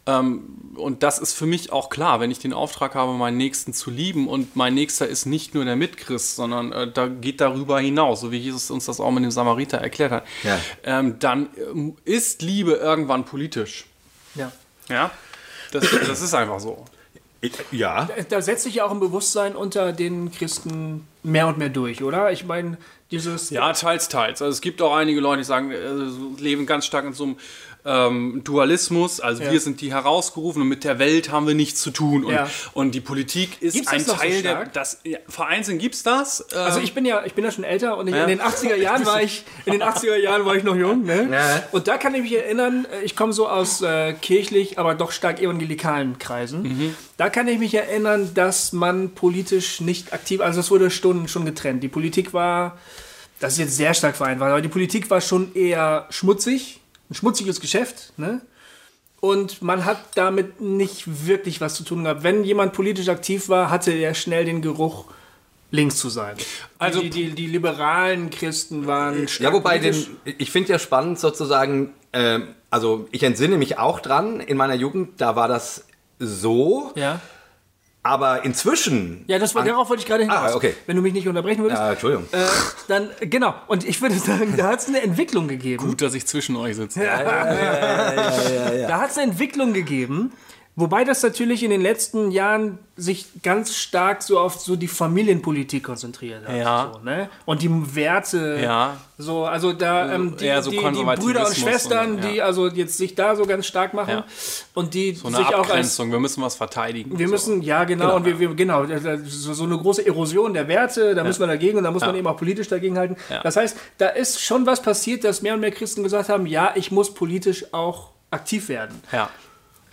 Speaker 3: Ähm, und das ist für mich auch klar, wenn ich den Auftrag habe, meinen Nächsten zu lieben und mein Nächster ist nicht nur der Mitchrist, sondern äh, da geht darüber hinaus, so wie Jesus uns das auch mit dem Samariter erklärt hat,
Speaker 2: Ja.
Speaker 3: ähm, dann ähm, ist Liebe irgendwann politisch.
Speaker 4: Ja.
Speaker 3: Ja, das, das ist einfach so.
Speaker 2: Ja.
Speaker 4: Da setzt sich ja auch ein Bewusstsein unter den Christen mehr und mehr durch, oder? Ich meine, dieses.
Speaker 3: Ja, teils, teils. Also es gibt auch einige Leute, die sagen, äh, leben ganz stark in so einem ähm, Dualismus. Also
Speaker 4: Ja.
Speaker 3: wir sind die herausgerufen und mit der Welt haben wir nichts zu tun. Und,
Speaker 4: Ja.
Speaker 3: und die Politik ist
Speaker 4: Gibt's
Speaker 3: ein
Speaker 4: das noch so
Speaker 3: Teil der. Das, ja, vereinzelt gibt's das. Ähm,
Speaker 4: Also ich bin ja, ich bin ja schon älter und ich,
Speaker 3: Ja.
Speaker 4: in den 80er Jahren war ich, in den 80er Jahren war ich noch jung, ne?
Speaker 2: Ja.
Speaker 4: Und da kann ich mich erinnern, äh, ich komme so aus äh, kirchlich, aber doch stark evangelikalen Kreisen.
Speaker 3: Mhm.
Speaker 4: Da kann ich mich erinnern, dass man politisch nicht aktiv, also es wurde Stunden schon getrennt. Die Politik war, das ist jetzt sehr stark vereinfacht, aber die Politik war schon eher schmutzig, ein schmutziges Geschäft, ne? Und man hat damit nicht wirklich was zu tun gehabt. Wenn jemand politisch aktiv war, hatte er schnell den Geruch, links zu sein.
Speaker 3: Also-
Speaker 4: die, die, die liberalen Christen waren stark
Speaker 2: Ja, wobei, den, ich finde ja spannend sozusagen, ähm, also ich entsinne mich auch dran, in meiner Jugend, da war das so,
Speaker 4: Ja.
Speaker 2: Aber inzwischen.
Speaker 4: Ja, das darauf wollte ich gerade hinaus.
Speaker 2: Ah, okay.
Speaker 4: Wenn du mich nicht unterbrechen würdest.
Speaker 2: Ja, Entschuldigung.
Speaker 4: Äh, dann, genau. Und ich würde sagen, da hat es eine Entwicklung gegeben.
Speaker 3: gut, dass ich zwischen euch sitze.
Speaker 4: Da hat es eine Entwicklung gegeben, wobei das natürlich in den letzten Jahren sich ganz stark so auf so die Familienpolitik konzentriert hat.
Speaker 3: Ja.
Speaker 4: So, ne? Und die Werte.
Speaker 3: Ja.
Speaker 4: So, also da ähm, die,
Speaker 3: so
Speaker 4: die, die Brüder und Schwestern,
Speaker 3: und, ja.
Speaker 4: die also jetzt sich da so ganz stark machen
Speaker 3: Ja.
Speaker 4: und die
Speaker 3: So eine
Speaker 4: sich auch als
Speaker 3: Abgrenzung. wir müssen was verteidigen.
Speaker 4: wir
Speaker 3: so.
Speaker 4: müssen, ja genau,
Speaker 3: Genau,
Speaker 4: und wir, wir genau, da- so, so eine große Erosion der Werte, da müssen wir dagegen und da muss man eben auch politisch dagegen halten. Das heißt, da ist schon was passiert, dass mehr und mehr Christen gesagt haben, ja, ich muss politisch auch aktiv werden.
Speaker 3: Ja.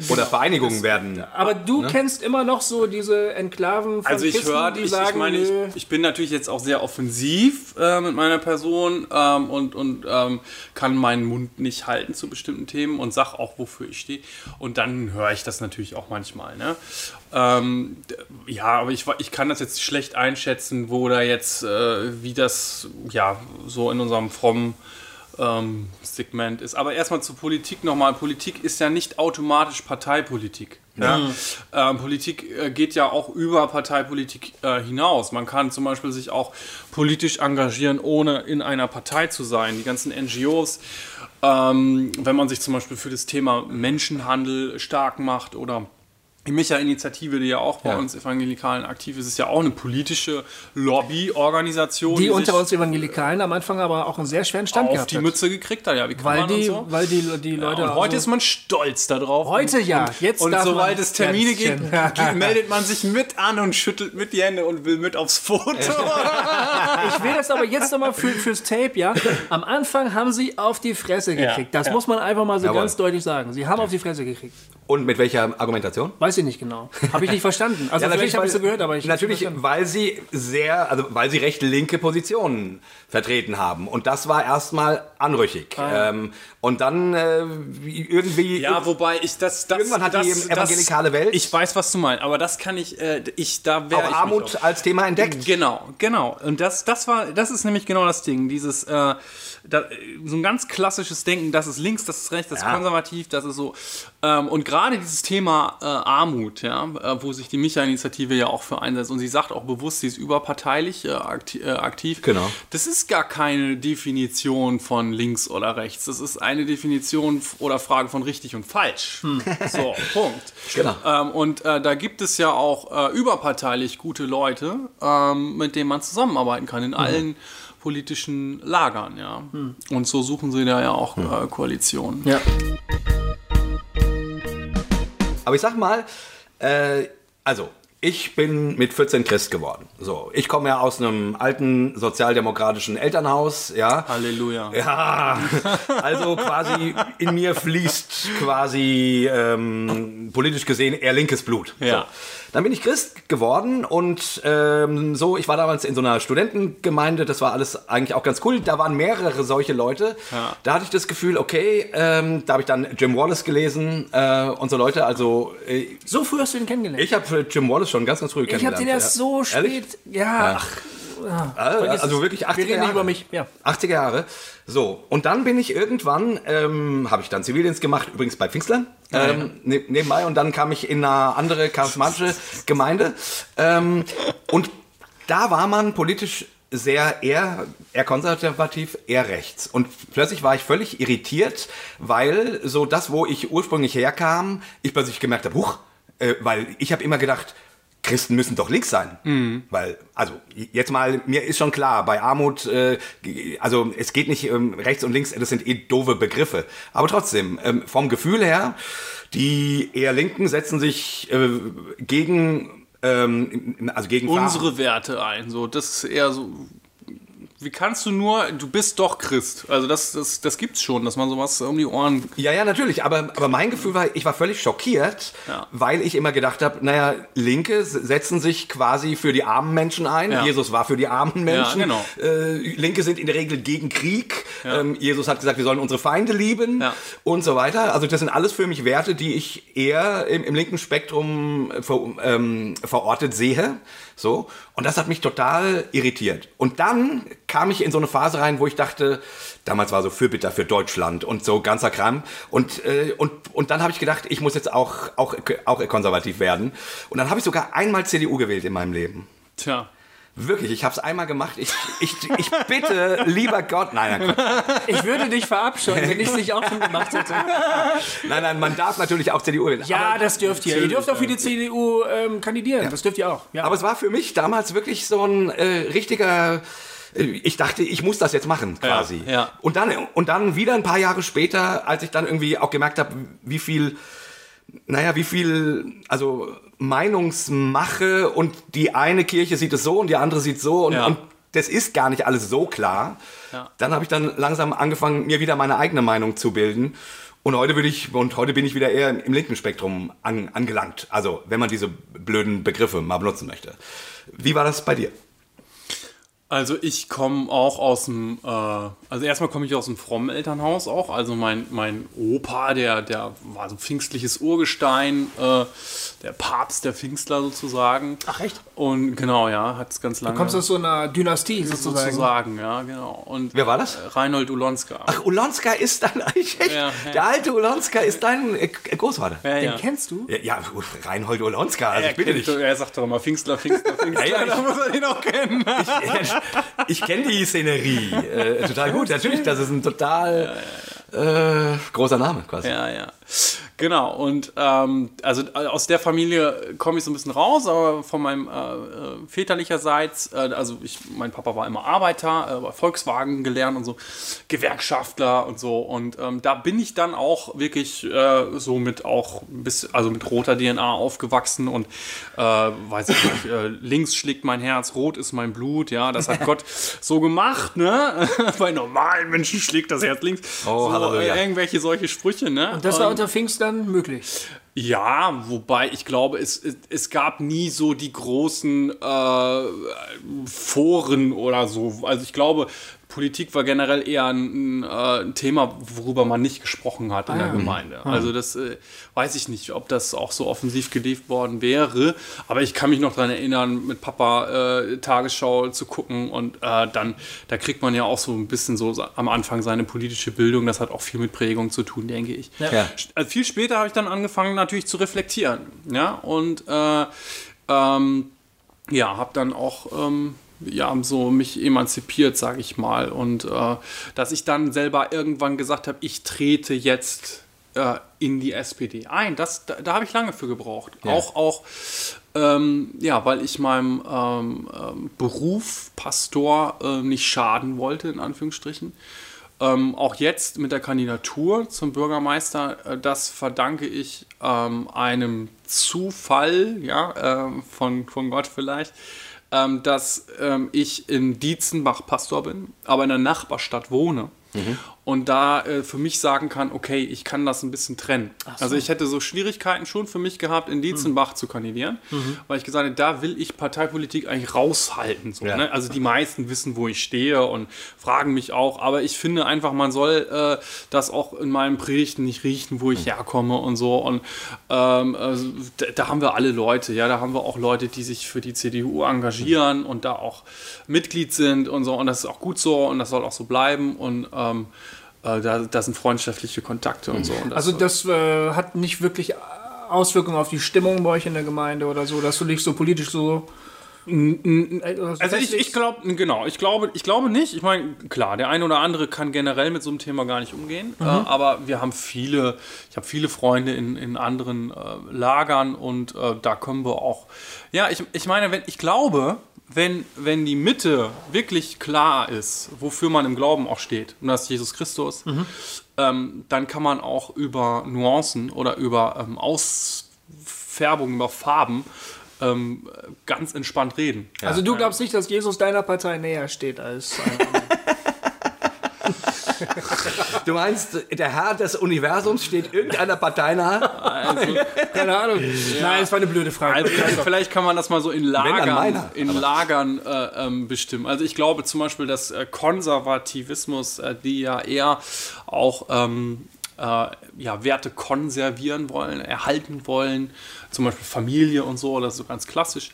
Speaker 2: Oder Vereinigungen werden.
Speaker 4: Aber du kennst immer noch so diese Enklaven von
Speaker 3: Also ich höre,
Speaker 4: die
Speaker 3: ich,
Speaker 4: sagen,
Speaker 3: ich meine, ich, ich bin natürlich jetzt auch sehr offensiv äh, mit meiner Person ähm, und, und ähm, kann meinen Mund nicht halten zu bestimmten Themen und sag auch, wofür ich stehe. Und dann höre ich das natürlich auch manchmal. Ne? Ähm, ja, aber ich, ich kann das jetzt schlecht einschätzen, wo da jetzt, äh, wie das ja so in unserem frommen ähm, Segment ist. Aber erstmal zur Politik nochmal. Politik ist ja nicht automatisch Parteipolitik. Ja? Ähm, Politik äh, geht ja auch über Parteipolitik äh, hinaus. Man kann zum Beispiel sich auch politisch engagieren, ohne in einer Partei zu sein. Die ganzen NGOs, ähm, wenn man sich zum Beispiel für das Thema Menschenhandel stark macht oder die Micha-Initiative, die ja auch bei
Speaker 2: Ja.
Speaker 3: uns Evangelikalen aktiv ist, ist ja auch eine politische Lobbyorganisation.
Speaker 4: die unter
Speaker 3: sich
Speaker 4: uns Evangelikalen am Anfang aber auch einen sehr schweren Stand
Speaker 3: auf die
Speaker 4: hat.
Speaker 3: Mütze gekriegt hat. Ja, wie kann
Speaker 4: Weil
Speaker 3: man und
Speaker 4: die,
Speaker 3: so.
Speaker 4: weil die, die Leute.
Speaker 3: und heute
Speaker 4: also-
Speaker 3: ist man stolz darauf.
Speaker 4: Heute ja,
Speaker 3: Und,
Speaker 4: jetzt
Speaker 3: und
Speaker 4: man-
Speaker 3: sobald es Termine
Speaker 4: Ja, das
Speaker 3: gibt, meldet man sich mit an und schüttelt mit die Hände und will mit aufs Foto.
Speaker 4: Ich will das aber jetzt nochmal für, fürs Tape, ja. Am Anfang haben sie auf die Fresse
Speaker 3: Ja,
Speaker 4: gekriegt. Das
Speaker 3: ja.
Speaker 4: muss man einfach mal so
Speaker 2: Jawohl.
Speaker 4: ganz deutlich sagen. Sie haben auf die Fresse gekriegt.
Speaker 2: Und mit welcher Argumentation?
Speaker 4: Weiß ich nicht genau. Habe ich nicht verstanden. Also
Speaker 2: Ja,
Speaker 4: vielleicht habe ich so gehört, aber ich
Speaker 2: natürlich,
Speaker 4: nicht verstanden.
Speaker 2: weil sie sehr, also weil sie recht linke Positionen vertreten haben. Und das war erstmal anrüchig.
Speaker 4: Ah,
Speaker 2: ähm, und dann äh, wie- irgendwie.
Speaker 3: Ja, wobei ich das, das
Speaker 2: Irgendwann hat
Speaker 3: das,
Speaker 2: die evangelikale Welt-
Speaker 3: Ich weiß, was du meinst, aber das kann ich, äh, ich da wäre
Speaker 2: auch
Speaker 3: ich
Speaker 2: Armut als Thema entdeckt.
Speaker 3: Genau, genau. Und das, das war, das ist nämlich genau das Ding. Dieses, äh, da, so ein ganz klassisches Denken, das ist links, das ist rechts, das ist
Speaker 2: Ja.
Speaker 3: konservativ, das ist so. Ähm, und gerade dieses Thema äh, Armut, ja, äh, wo sich die Micha-Initiative ja auch für einsetzt. Und sie sagt auch bewusst, sie ist überparteilich äh, akti äh, aktiv.
Speaker 2: Genau.
Speaker 3: Das ist gar keine Definition von links oder rechts. Das ist eine Definition oder Frage von richtig und falsch. So, Punkt.
Speaker 2: Genau.
Speaker 3: Ähm, und äh, da gibt es ja auch äh, überparteilich gute Leute, ähm, mit denen man zusammenarbeiten kann in allen politischen Lagern, ja. Und so suchen sie da ja auch äh, Koalitionen.
Speaker 4: Ja.
Speaker 2: Aber ich sag mal, äh, also ich bin mit 14 Christ geworden. So, ich komme ja aus einem alten sozialdemokratischen Elternhaus, ja.
Speaker 3: Halleluja.
Speaker 2: Ja, also quasi in mir fließt quasi ähm, politisch gesehen eher linkes Blut.
Speaker 3: Ja.
Speaker 2: So. Dann bin ich Christ geworden und ähm, so, ich war damals in so einer Studentengemeinde, das war alles eigentlich auch ganz cool. Da waren mehrere solche Leute.
Speaker 3: Ja.
Speaker 2: Da hatte ich das Gefühl, okay, ähm, da habe ich dann Jim Wallace gelesen äh, und so Leute. Also äh,
Speaker 4: So früh hast du ihn kennengelernt.
Speaker 2: ich habe Jim Wallace schon ganz, ganz früh
Speaker 4: Ich habe
Speaker 2: kennengelernt.
Speaker 4: den erst
Speaker 2: ja.
Speaker 4: so
Speaker 2: Ehrlich?
Speaker 4: spät. Ja, ach,
Speaker 2: Also, also wirklich 80er
Speaker 4: wir
Speaker 2: Jahre.
Speaker 4: über mich. Ja.
Speaker 2: 80er Jahre. So, und dann bin ich irgendwann, ähm, habe ich dann Zivildienst gemacht, übrigens bei Pfingstlern, ähm, ne, nebenbei. Und dann kam ich in eine andere charismatische Gemeinde. Ähm, und da war man politisch sehr eher, eher konservativ, eher rechts. Und plötzlich war ich völlig irritiert, weil so das, wo ich ursprünglich herkam, ich plötzlich gemerkt habe, huch, äh, weil ich habe immer gedacht, Christen müssen doch links sein. Weil, also jetzt mal, mir ist schon klar, bei Armut, äh, also es geht nicht ähm, rechts und links, das sind eh doofe Begriffe. Aber trotzdem, ähm, vom Gefühl her, die eher Linken setzen sich äh, gegen, ähm, also gegen
Speaker 3: Unsere Werte ein. So, das ist eher so. Wie kannst du nur, du bist doch Christ. Also das, das, das gibt's schon, dass man sowas um die Ohren.
Speaker 2: Ja, ja, natürlich. Aber, aber mein Gefühl war, ich war völlig schockiert,
Speaker 3: Ja.
Speaker 2: weil ich immer gedacht habe, naja, Linke setzen sich quasi für die armen Menschen ein.
Speaker 3: Ja.
Speaker 2: Jesus war für die armen Menschen.
Speaker 3: genau.
Speaker 2: äh, Linke sind in der Regel gegen Krieg. Ähm, Jesus hat gesagt, wir sollen unsere Feinde lieben
Speaker 3: Ja.
Speaker 2: und so weiter. Also das sind alles für mich Werte, die ich eher im, im linken Spektrum ver, ähm, verortet sehe. So. Und das hat mich total irritiert. Und dann kam ich in so eine Phase rein, wo ich dachte, damals war so Fürbitter für Deutschland und so ganzer Kram. Und, äh, und, und dann habe ich gedacht, ich muss jetzt auch, auch, auch konservativ werden. Und dann habe ich sogar einmal CDU gewählt in meinem Leben.
Speaker 3: Tja.
Speaker 2: Wirklich, ich habe es einmal gemacht. Ich, ich, ich bitte, lieber Gott, nein, nein, Quatsch.
Speaker 4: Ich würde dich verabscheuen, wenn ich es nicht auch schon gemacht hätte.
Speaker 2: nein, nein, man darf natürlich auch CDU wählen.
Speaker 4: Ja,
Speaker 2: aber,
Speaker 4: das dürft ihr. Ihr dürft auch für die CDU ähm, kandidieren. Das dürft ihr auch. Ja.
Speaker 2: aber es war für mich damals wirklich so ein äh, richtiger äh, ich dachte, ich muss das jetzt machen, quasi.
Speaker 3: ja.
Speaker 2: Und, dann, und dann wieder ein paar Jahre später, als ich dann irgendwie auch gemerkt habe, wie viel, naja, wie viel, also Meinungsmache und die eine Kirche sieht es so und die andere sieht so und,
Speaker 3: Ja.
Speaker 2: und das ist gar nicht alles so klar.
Speaker 3: Ja.
Speaker 2: Dann habe ich dann langsam angefangen, mir wieder meine eigene Meinung zu bilden. Und heute bin ich, und heute bin ich wieder eher im, im linken Spektrum an, angelangt. Also, wenn man diese blöden Begriffe mal benutzen möchte. Wie war das bei dir?
Speaker 3: Also ich komme auch aus dem, äh, also erstmal komme ich aus dem frommen Elternhaus auch. Also mein, mein Opa, der, der war so pfingstliches Urgestein, äh, der Papst der Pfingstler sozusagen.
Speaker 4: Ach, echt?
Speaker 3: Und genau, ja, hat es ganz lange.
Speaker 4: Kommst aus so einer Dynastie sozusagen.
Speaker 3: sozusagen, ja, genau. Und
Speaker 2: Wer war das?
Speaker 3: äh, Reinhold Ulonska.
Speaker 2: Ach, Ulonska ist dein, echt,
Speaker 3: Ja, ja.
Speaker 2: der alte Ulonska ist dein äh, Großvater.
Speaker 3: ja,
Speaker 4: Den
Speaker 3: ja.
Speaker 4: kennst du?
Speaker 2: Ja, ja, Reinhold Ulonska, also ich bitte dich.
Speaker 3: er sagt doch immer Pfingstler, Pfingstler, Pfingstler.
Speaker 2: Ja, ja, ich-
Speaker 3: da muss er den auch kennen.
Speaker 2: Ich, ich kenne die Szenerie äh, total gut. Natürlich, das ist ein total Äh, großer Name quasi.
Speaker 3: Ja, ja. Genau, und ähm, also aus der Familie komme ich so ein bisschen raus, aber von meinem äh, äh, väterlicherseits, äh, also ich, mein Papa war immer Arbeiter, äh, bei Volkswagen gelernt und so, Gewerkschaftler und so. Und ähm, da bin ich dann auch wirklich äh, so mit auch bis, also mit roter DNA aufgewachsen und äh, weiß ich nicht, äh, links schlägt mein Herz, rot ist mein Blut, ja, das hat Gott so gemacht, ne? Bei normalen Menschen schlägt das Herz links.
Speaker 2: Oh,
Speaker 3: so,
Speaker 2: Halleluja.
Speaker 3: irgendwelche solche Sprüche, ne?
Speaker 4: Das war
Speaker 3: Und-
Speaker 4: unter Pfingstern möglich.
Speaker 3: ja, wobei ich glaube, es, es, gab nie so die großen äh, Foren oder so. Also ich glaube, Politik war generell eher ein, ein, äh, ein Thema, worüber man nicht gesprochen hat in der Gemeinde. Also das äh, weiß ich nicht, ob das auch so offensiv gelebt worden wäre. Aber ich kann mich noch daran erinnern, mit Papa äh, Tagesschau zu gucken und äh, dann, da kriegt man ja auch so ein bisschen so am Anfang seine politische Bildung. Das hat auch viel mit Prägung zu tun, denke ich.
Speaker 2: Ja.
Speaker 3: Also viel später habe ich dann angefangen natürlich zu reflektieren. Ja, und äh, ähm, ja, habe dann auch ähm, ja, so mich emanzipiert, sage ich mal. Und äh, dass ich dann selber irgendwann gesagt habe, ich trete jetzt äh, in die SPD ein. Das, da, da habe ich lange für gebraucht. Auch, auch ähm, ja, weil ich meinem ähm, ähm, Beruf Pastor äh, nicht schaden wollte, in Anführungsstrichen. Ähm, auch jetzt mit der Kandidatur zum Bürgermeister, äh, das verdanke ich ähm, einem Zufall, ja, ähm, von, von Gott vielleicht, ähm, dass ähm, ich in Dietzenbach Pastor bin, aber in einer Nachbarstadt wohne. Und da äh, für mich sagen kann, okay, ich kann das ein bisschen trennen. Also ich hätte so Schwierigkeiten schon für mich gehabt, in Dietzenbach zu kandidieren, weil ich gesagt habe, da will ich Parteipolitik eigentlich raushalten. So,
Speaker 2: Ja.
Speaker 3: ne? Also die meisten wissen, wo ich stehe und fragen mich auch, aber ich finde einfach, man soll äh, das auch in meinen Predigten nicht riechen, wo ich herkomme und so. Und ähm, also, da, da haben wir alle Leute, ja, da haben wir auch Leute, die sich für die CDU engagieren und da auch Mitglied sind und so. Und das ist auch gut so und das soll auch so bleiben. Und ähm, äh, da, da sind freundschaftliche Kontakte und so. Und das,
Speaker 4: Also das äh, hat nicht wirklich Auswirkungen auf die Stimmung bei euch in der Gemeinde oder so, dass du dich so politisch so...
Speaker 3: Also ich, ich glaube, genau, ich glaube, ich glaube nicht. Ich meine, klar, der eine oder andere kann generell mit so einem Thema gar nicht umgehen. Äh, aber wir haben viele, ich habe viele Freunde in, in anderen äh, Lagern und äh, da können wir auch. Ja, ich, ich meine, wenn ich glaube, wenn, wenn die Mitte wirklich klar ist, wofür man im Glauben auch steht, und das ist Jesus Christus, ähm, dann kann man auch über Nuancen oder über ähm, Ausfärbungen, über Farben ähm, ganz entspannt reden.
Speaker 4: Also du glaubst nicht, dass Jesus deiner Partei näher steht als...
Speaker 2: Du meinst, der Herr des Universums steht irgendeiner Partei nahe?
Speaker 4: Keine Ahnung. Nein, das war eine blöde Frage.
Speaker 3: Also vielleicht, vielleicht kann man das mal so in Lagern, in Lagern äh, ähm, bestimmen. Also ich glaube zum Beispiel, dass äh, Konservativismus, äh, die ja eher auch ähm, äh, ja, Werte konservieren wollen, erhalten wollen, zum Beispiel Familie und so, das ist so ganz klassisch,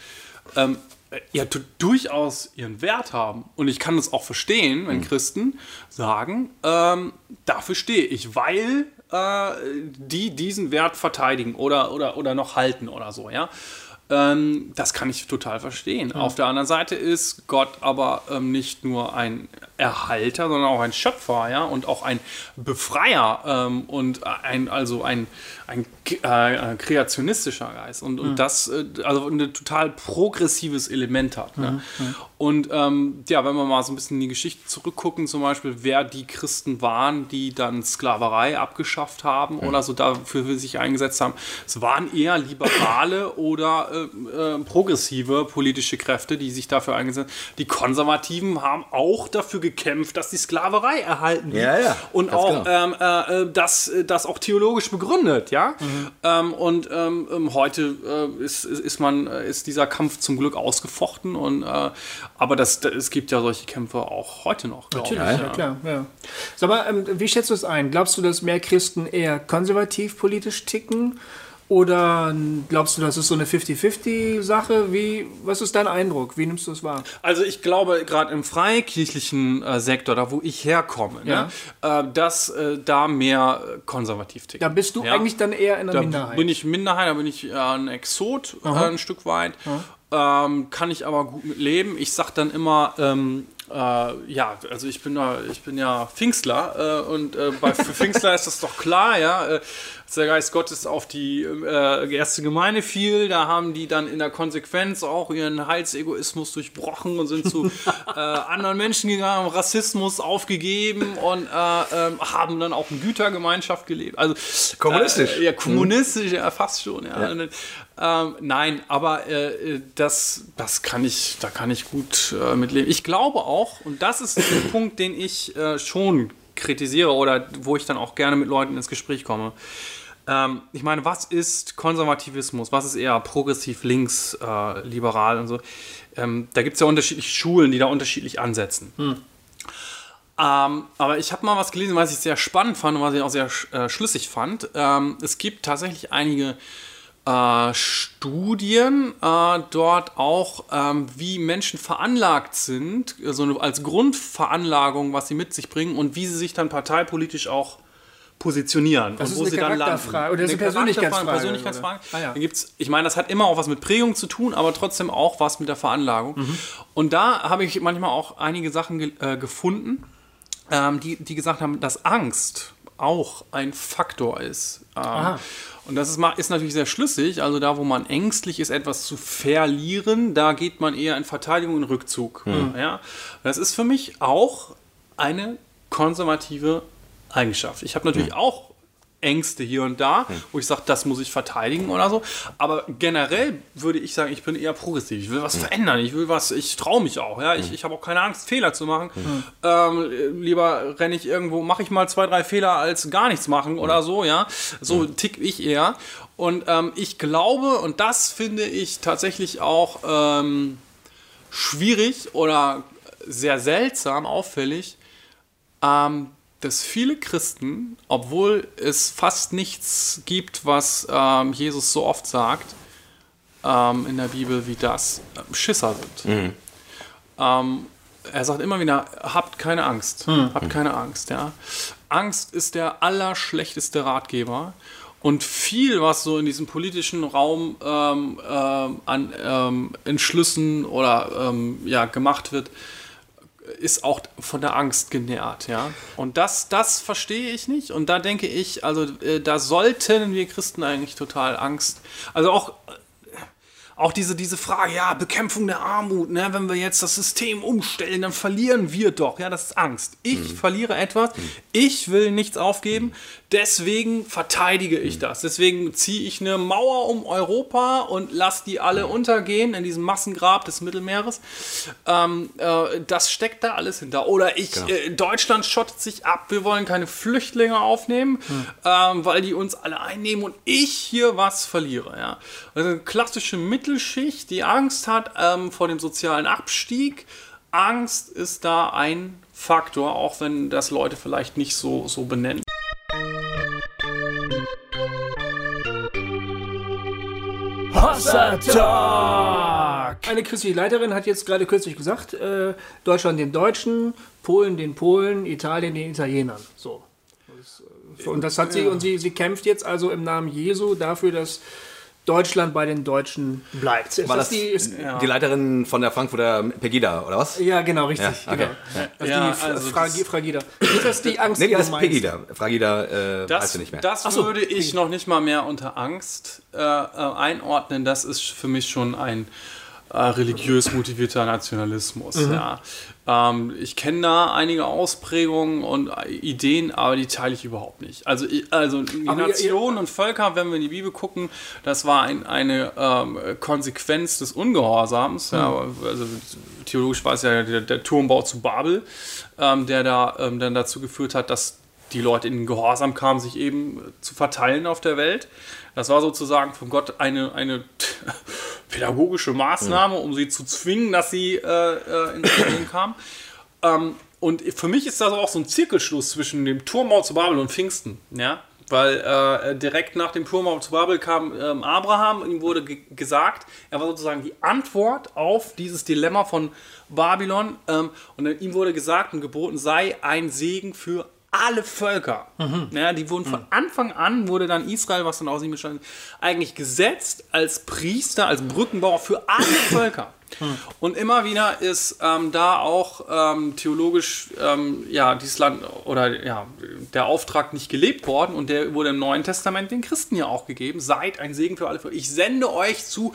Speaker 3: ähm, äh, ja du- durchaus ihren Wert haben. Und ich kann das auch verstehen, wenn Christen sagen, ähm, dafür stehe ich, weil äh, die diesen Wert verteidigen oder, oder, oder noch halten oder so, ja. Ähm, das kann ich total verstehen. Auf der anderen Seite ist Gott aber ähm, nicht nur ein Erhalter, sondern auch ein Schöpfer, ja, und auch ein Befreier ähm, und ein, also ein, ein äh, kreationistischer Geist und, und das äh, also ein total progressives Element hat. Ne? Und ähm, ja, wenn wir mal so ein bisschen in die Geschichte zurückgucken, zum Beispiel, wer die Christen waren, die dann Sklaverei abgeschafft haben oder so dafür sich eingesetzt haben, es waren eher liberale oder äh, äh, progressive politische Kräfte, die sich dafür eingesetzt haben. Die Konservativen haben auch dafür gekämpft, dass die Sklaverei erhalten wird.
Speaker 2: Ja, ja,
Speaker 3: Und
Speaker 2: ganz
Speaker 3: auch
Speaker 2: genau.
Speaker 3: ähm, äh, äh, das, äh, das auch theologisch begründet, ja. Ähm, und ähm, ähm, heute äh, ist, ist, man äh, ist dieser Kampf zum Glück ausgefochten und äh, aber das, das, es gibt ja solche Kämpfe auch heute noch.
Speaker 4: Natürlich, ja, klar. Ja. Sag mal, ähm, wie schätzt du es ein? Glaubst du, dass mehr Christen eher konservativ politisch ticken? Oder glaubst du, das ist so eine 50-50-Sache? Wie, was ist dein Eindruck? Wie nimmst du es wahr?
Speaker 3: Also ich glaube, gerade im freikirchlichen äh, Sektor, da wo ich herkomme,
Speaker 4: Ja.
Speaker 3: ne, äh, dass äh, da mehr äh, konservativ ticken.
Speaker 4: Da bist du
Speaker 3: Ja.
Speaker 4: eigentlich dann eher in der
Speaker 3: Da
Speaker 4: Minderheit.
Speaker 3: bin ich Minderheit, da bin ich äh, ein Exot äh, ein Stück weit. Ähm, kann ich aber gut mit leben. Ich sag dann immer, ähm, äh, ja, also ich bin ja, ich bin ja Pfingstler äh, und äh, bei, für Pfingstler ist das doch klar, ja. Äh, als der Geist Gottes auf die äh, erste Gemeinde fiel, da haben die dann in der Konsequenz auch ihren Heilsegoismus durchbrochen und sind zu äh, anderen Menschen gegangen, haben Rassismus aufgegeben und äh, ähm, haben dann auch in Gütergemeinschaft gelebt. Also
Speaker 2: Kommunistisch.
Speaker 3: Äh, ja, kommunistisch, ja, fast schon. Ja. Dann, Ähm, nein, aber äh, das, das kann ich, da kann ich gut äh, mitleben. Ich glaube auch, und das ist ein Punkt, den ich äh, schon kritisiere oder wo ich dann auch gerne mit Leuten ins Gespräch komme. Ähm, ich meine, was ist Konservativismus? Was ist eher progressiv, links, äh, liberal und so? Ähm, da gibt es ja unterschiedliche Schulen, die da unterschiedlich ansetzen. Ähm, aber ich habe mal was gelesen, was ich sehr spannend fand und was ich auch sehr äh, schlüssig fand. Ähm, es gibt tatsächlich einige äh, Studien äh, dort auch, ähm, wie Menschen veranlagt sind, so eine, als Grundveranlagung, was sie mit sich bringen und wie sie sich dann parteipolitisch auch positionieren
Speaker 4: Das
Speaker 3: und
Speaker 4: ist
Speaker 3: wo
Speaker 4: eine
Speaker 3: sie dann landen.
Speaker 4: Oder ist eine Persönlichkeitsfrage,
Speaker 3: Persönlichkeitsfrage.
Speaker 4: Ah, ja.
Speaker 3: Da gibt's, ich meine, das hat immer auch was mit Prägung zu tun, aber trotzdem auch was mit der Veranlagung.
Speaker 4: Mhm.
Speaker 3: Und da habe ich manchmal auch einige Sachen ge äh, gefunden, ähm, die, die gesagt haben, dass Angst auch ein Faktor ist. Ähm, und das ist, ist natürlich sehr schlüssig. Also da, wo man ängstlich ist, etwas zu verlieren, da geht man eher in Verteidigung und Rückzug. Ja? Das ist für mich auch eine konservative Eigenschaft. Ich habe natürlich auch Ängste hier und da, wo ich sage, das muss ich verteidigen oder so. Aber generell würde ich sagen, ich bin eher progressiv. Ich will was verändern. Ich will was, ich traue mich auch. Ja? Ich, ich habe auch keine Angst, Fehler zu machen. Ähm, lieber renne ich irgendwo, mache ich mal zwei, drei Fehler, als gar nichts machen oder so. Ja, So tick ich eher. Und ähm, ich glaube, und das finde ich tatsächlich auch ähm, schwierig oder sehr seltsam, auffällig, ähm, dass viele Christen, obwohl es fast nichts gibt, was ähm, Jesus so oft sagt ähm, in der Bibel wie das, äh, Schisser sind. Ähm, er sagt immer wieder, habt keine Angst, habt keine Angst. Ja. Angst ist der allerschlechteste Ratgeber. Und viel, was so in diesem politischen Raum ähm, ähm, an ähm, Entschlüssen oder ähm, ja, gemacht wird, ist auch von der Angst genährt, ja. Und das, das verstehe ich nicht. Und da denke ich, also äh, da sollten wir Christen eigentlich total Angst, also auch auch diese, diese Frage, ja, Bekämpfung der Armut, ne, wenn wir jetzt das System umstellen, dann verlieren wir doch. Ja, das ist Angst. Ich verliere etwas, ich will nichts aufgeben, deswegen verteidige ich das. Deswegen ziehe ich eine Mauer um Europa und lasse die alle untergehen in diesem Massengrab des Mittelmeeres. Ähm, äh, das steckt da alles hinter. Oder ich, äh, Deutschland schottet sich ab, wir wollen keine Flüchtlinge aufnehmen, ähm, weil die uns alle einnehmen und ich hier was verliere. Ja? Also eine klassische Mittelschicht, die Angst hat ähm, vor dem sozialen Abstieg. Angst ist da ein Faktor, auch wenn das Leute vielleicht nicht so, so benennen.
Speaker 1: Hossa Talk.
Speaker 4: Eine christliche Leiterin hat jetzt gerade kürzlich gesagt, äh, Deutschland den Deutschen, Polen den Polen, Italien den Italienern. So. Äh, und das hat sie, und sie, sie kämpft jetzt also im Namen Jesu dafür, dass Deutschland bei den Deutschen bleibt. Ist
Speaker 2: War das
Speaker 4: die, ist,
Speaker 2: die Leiterin von der Frankfurter Pegida, oder was?
Speaker 4: ja, genau, richtig.
Speaker 2: Ja, okay.
Speaker 4: Genau. Also
Speaker 3: Ja,
Speaker 4: die
Speaker 3: also
Speaker 4: Fragi,
Speaker 3: das-
Speaker 4: Fragida. Ist das die Angst,
Speaker 2: Nee, die
Speaker 4: du
Speaker 2: heißt
Speaker 4: meinst?
Speaker 2: Pegida. Fragida äh, weißt
Speaker 3: Das,
Speaker 2: du nicht mehr.
Speaker 3: das
Speaker 4: so,
Speaker 3: würde ich noch nicht mal mehr unter Angst äh, äh, einordnen. Das ist für mich schon ein äh, religiös motivierter Nationalismus.
Speaker 4: Mhm.
Speaker 3: Ja. Ähm, ich kenne da einige Ausprägungen und Ideen, aber die teile ich überhaupt nicht. Also, also Nationen und Völker, wenn wir in die Bibel gucken, das war ein, eine ähm, Konsequenz des Ungehorsams. Ja,
Speaker 4: Mhm.
Speaker 3: also theologisch war es ja der, der Turmbau zu Babel, ähm, der da ähm, dann dazu geführt hat, dass die Leute in den Gehorsam kamen, sich eben äh, zu verteilen auf der Welt. Das war sozusagen von Gott eine, eine pädagogische Maßnahme, um sie zu zwingen, dass sie äh, äh, ins Leben kamen. Ähm, und für mich ist das auch so ein Zirkelschluss zwischen dem Turmbau zu Babel und Pfingsten. Ja? Weil äh, direkt nach dem Turmbau zu Babel kam ähm, Abraham, ihm wurde ge gesagt, er war sozusagen die Antwort auf dieses Dilemma von Babylon. Ähm, und ihm wurde gesagt und geboten, sei ein Segen für alle Völker. Ja, die wurden von Anfang an, wurde dann Israel, was dann aus ihm bestand, eigentlich gesetzt als Priester, als Brückenbauer für alle Völker. Und immer wieder ist ähm, da auch ähm, theologisch ähm, ja, dieses Land oder ja, der Auftrag nicht gelebt worden und der wurde im Neuen Testament den Christen ja auch gegeben. Seid ein Segen für alle Völker. Ich sende euch zu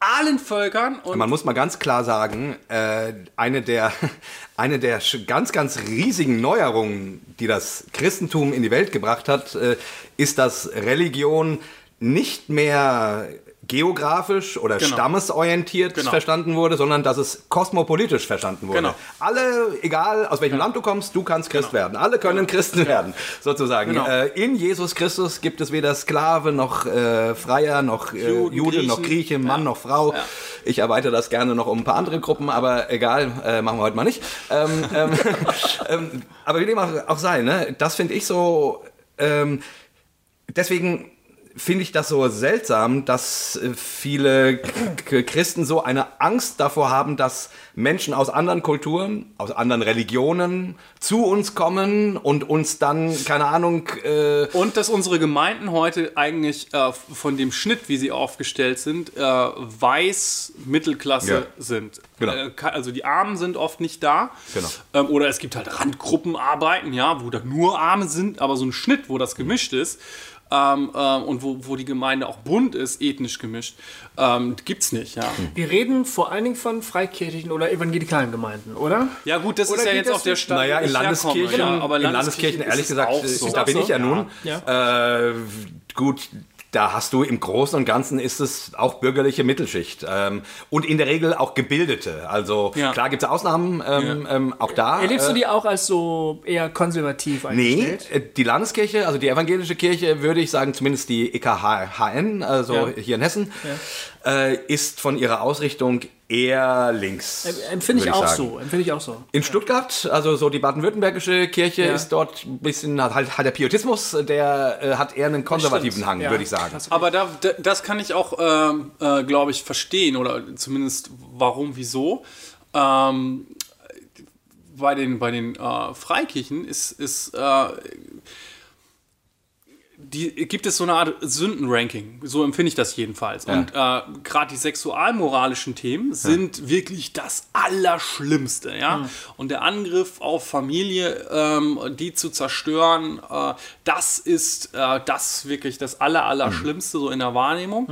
Speaker 3: allen Völkern und
Speaker 2: Man muss mal ganz klar sagen, äh, eine, der, eine der ganz, ganz riesigen Neuerungen, die das Christentum in die Welt gebracht hat, äh, ist, dass Religion nicht mehr geografisch oder
Speaker 3: Genau.
Speaker 2: stammesorientiert
Speaker 3: Genau.
Speaker 2: verstanden wurde, sondern dass es kosmopolitisch verstanden wurde.
Speaker 3: Genau.
Speaker 2: Alle, egal aus welchem Land du kommst, du kannst Christ werden. Alle können Christen werden, sozusagen.
Speaker 3: Genau.
Speaker 2: Äh, in Jesus Christus gibt es weder Sklave noch äh, Freier, noch äh,
Speaker 3: Juden,
Speaker 2: Jude, noch
Speaker 3: Griechen.
Speaker 2: Grieche, Mann
Speaker 3: Ja.
Speaker 2: noch Frau.
Speaker 3: Ja.
Speaker 2: Ich erweitere das gerne noch um ein paar andere Gruppen, aber egal, äh, machen wir heute mal nicht. Ähm, ähm, ähm, aber wie dem auch, auch sei, ne? das finde ich so. Ähm, deswegen finde ich das so seltsam, dass äh, viele Christen so eine Angst davor haben, dass Menschen aus anderen Kulturen, aus anderen Religionen zu uns kommen und uns dann, keine Ahnung, äh,
Speaker 3: Und dass unsere Gemeinden heute eigentlich äh, von dem Schnitt, wie sie aufgestellt sind, äh, weiß Mittelklasse
Speaker 2: Ja.
Speaker 3: sind.
Speaker 2: Genau.
Speaker 3: Äh, also die Armen sind oft nicht da.
Speaker 2: Genau.
Speaker 3: Ähm, oder es gibt halt Randgruppenarbeiten, ja, wo da nur Arme sind, aber so ein Schnitt, wo das gemischt ist. Ähm, ähm, und wo, wo die Gemeinde auch bunt ist, ethnisch gemischt, ähm, gibt's nicht, ja.
Speaker 4: Wir reden vor allen Dingen von freikirchlichen oder evangelikalen Gemeinden, oder?
Speaker 3: Ja gut, das
Speaker 4: Oder
Speaker 3: ist ja jetzt auf der? Stadt.
Speaker 2: Naja, in
Speaker 3: herkomme,
Speaker 2: Landeskirchen,
Speaker 3: ja, aber
Speaker 2: in Landeskirchen,
Speaker 3: ist
Speaker 2: ehrlich
Speaker 3: es
Speaker 2: gesagt,
Speaker 3: auch so.
Speaker 2: da bin ich ja nun.
Speaker 4: Ja.
Speaker 2: Äh, gut, da hast du im Großen und Ganzen ist es auch bürgerliche Mittelschicht ähm, und in der Regel auch Gebildete. Also
Speaker 3: Ja.
Speaker 2: klar gibt es Ausnahmen, ähm, ähm, auch da.
Speaker 4: Erlebst du
Speaker 2: äh,
Speaker 4: die auch als so eher konservativ
Speaker 2: Nee,
Speaker 4: eingestellt?
Speaker 2: äh, die Landeskirche, also die evangelische Kirche, würde ich sagen, zumindest die EKHN, also
Speaker 4: Ja.
Speaker 2: hier in Hessen, äh, ist von ihrer Ausrichtung eher links.
Speaker 4: Empfinde ich
Speaker 2: würde
Speaker 4: auch
Speaker 2: sagen.
Speaker 4: so. Empfinde ich auch so.
Speaker 2: In Stuttgart, also so die baden-württembergische Kirche
Speaker 4: Ja.
Speaker 2: ist dort ein bisschen, halt hat der Pietismus, der äh, hat eher einen konservativen. Hang,
Speaker 4: Ja.
Speaker 2: würde ich sagen.
Speaker 3: Aber da, da, das kann ich auch, ähm, äh, glaube ich, verstehen oder zumindest warum, wieso. Ähm, bei den, bei den äh, Freikirchen ist, ist äh, die, gibt es so eine Art Sündenranking. So empfinde ich das jedenfalls. Und äh, gerade die sexualmoralischen Themen sind wirklich das Allerschlimmste. Ja? Und der Angriff auf Familie, ähm, die zu zerstören, äh, das ist äh, das wirklich das Aller, Allerschlimmste so in der Wahrnehmung.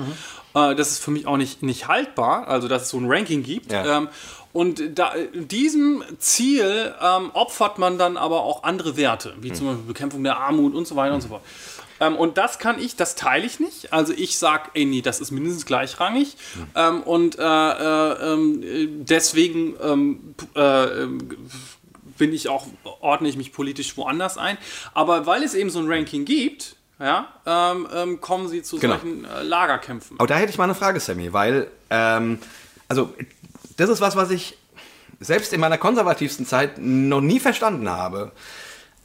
Speaker 3: Äh, das ist für mich auch nicht, nicht haltbar, also dass es so ein Ranking gibt.
Speaker 2: Ja.
Speaker 3: Ähm, und da, diesem Ziel ähm, opfert man dann aber auch andere Werte, wie zum Beispiel Bekämpfung der Armut und so weiter und so fort. Ähm, und das kann ich, das teile ich nicht. Also ich sage, ey, nee, das ist mindestens gleichrangig. Ähm, und äh, äh, ähm, äh, deswegen ähm, äh, ähm, bin ich auch, ordne ich mich politisch woanders ein. Aber weil es eben so ein Ranking gibt, ja, ähm, ähm, kommen sie zu
Speaker 2: Genau.
Speaker 3: solchen äh, Lagerkämpfen.
Speaker 2: Aber da hätte ich mal eine Frage, Sammy, weil, ähm, also, das ist was, was ich selbst in meiner konservativsten Zeit noch nie verstanden habe.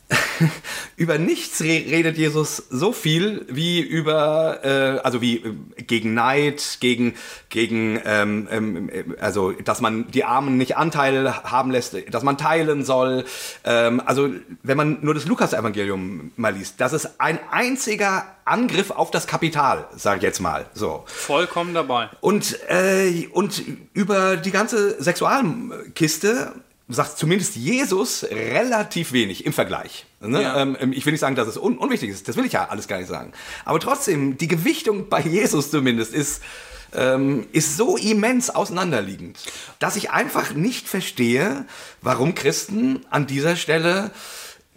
Speaker 2: über nichts re redet Jesus so viel wie über, äh, also wie äh, gegen Neid, gegen, gegen ähm, ähm, äh, also dass man die Armen nicht Anteil haben lässt, dass man teilen soll. Ähm, also wenn man nur das Lukas-Evangelium mal liest, das ist ein einziger Angriff auf das Kapital, sage ich jetzt mal. So.
Speaker 3: Vollkommen dabei.
Speaker 2: Und, äh, und über die ganze Sexualkiste sagt zumindest Jesus relativ wenig im Vergleich. Ne?
Speaker 3: Ja.
Speaker 2: Ähm, ich will nicht sagen, dass es un unwichtig ist, das will ich ja alles gar nicht sagen. Aber trotzdem, die Gewichtung bei Jesus zumindest ist, ähm, ist so immens auseinanderliegend, dass ich einfach nicht verstehe, warum Christen an dieser Stelle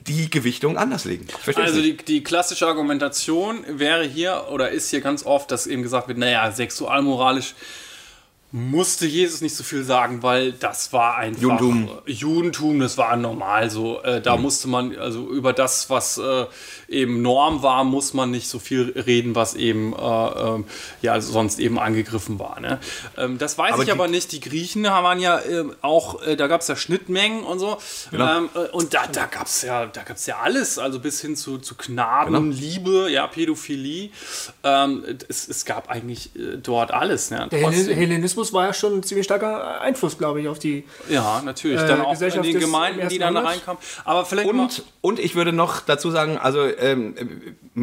Speaker 2: die Gewichtung anders legen. Es
Speaker 3: Also die, die klassische Argumentation wäre hier oder ist hier ganz oft, dass eben gesagt wird, naja, sexualmoralisch musste Jesus nicht so viel sagen, weil das war einfach
Speaker 2: Judentum.
Speaker 3: Judentum, das war normal so. Äh,
Speaker 2: Mhm.
Speaker 3: da musste man, also über das, was äh, eben Norm war, muss man nicht so viel reden, was eben äh, ähm, ja sonst eben angegriffen war. Ne? Ähm, das weiß
Speaker 2: Aber
Speaker 3: ich
Speaker 2: die-
Speaker 3: aber nicht. Die Griechen waren ja ähm, auch, äh, da gab es ja Schnittmengen und so.
Speaker 2: Genau.
Speaker 3: Ähm, äh, und da, da gab es ja, da gab's ja alles, also bis hin zu, zu Knaben,
Speaker 2: Genau.
Speaker 3: Liebe, ja, Pädophilie. Ähm, es, es gab eigentlich äh, dort alles. Ne?
Speaker 4: Der Hellen- Hellenismus war ja schon ein ziemlich starker Einfluss, glaube ich, auf die.
Speaker 3: Ja, natürlich.
Speaker 4: Äh,
Speaker 3: dann auch in den Gemeinden, die dann da reinkamen. Aber vielleicht mal,
Speaker 2: Und, und ich würde noch dazu sagen, also ähm,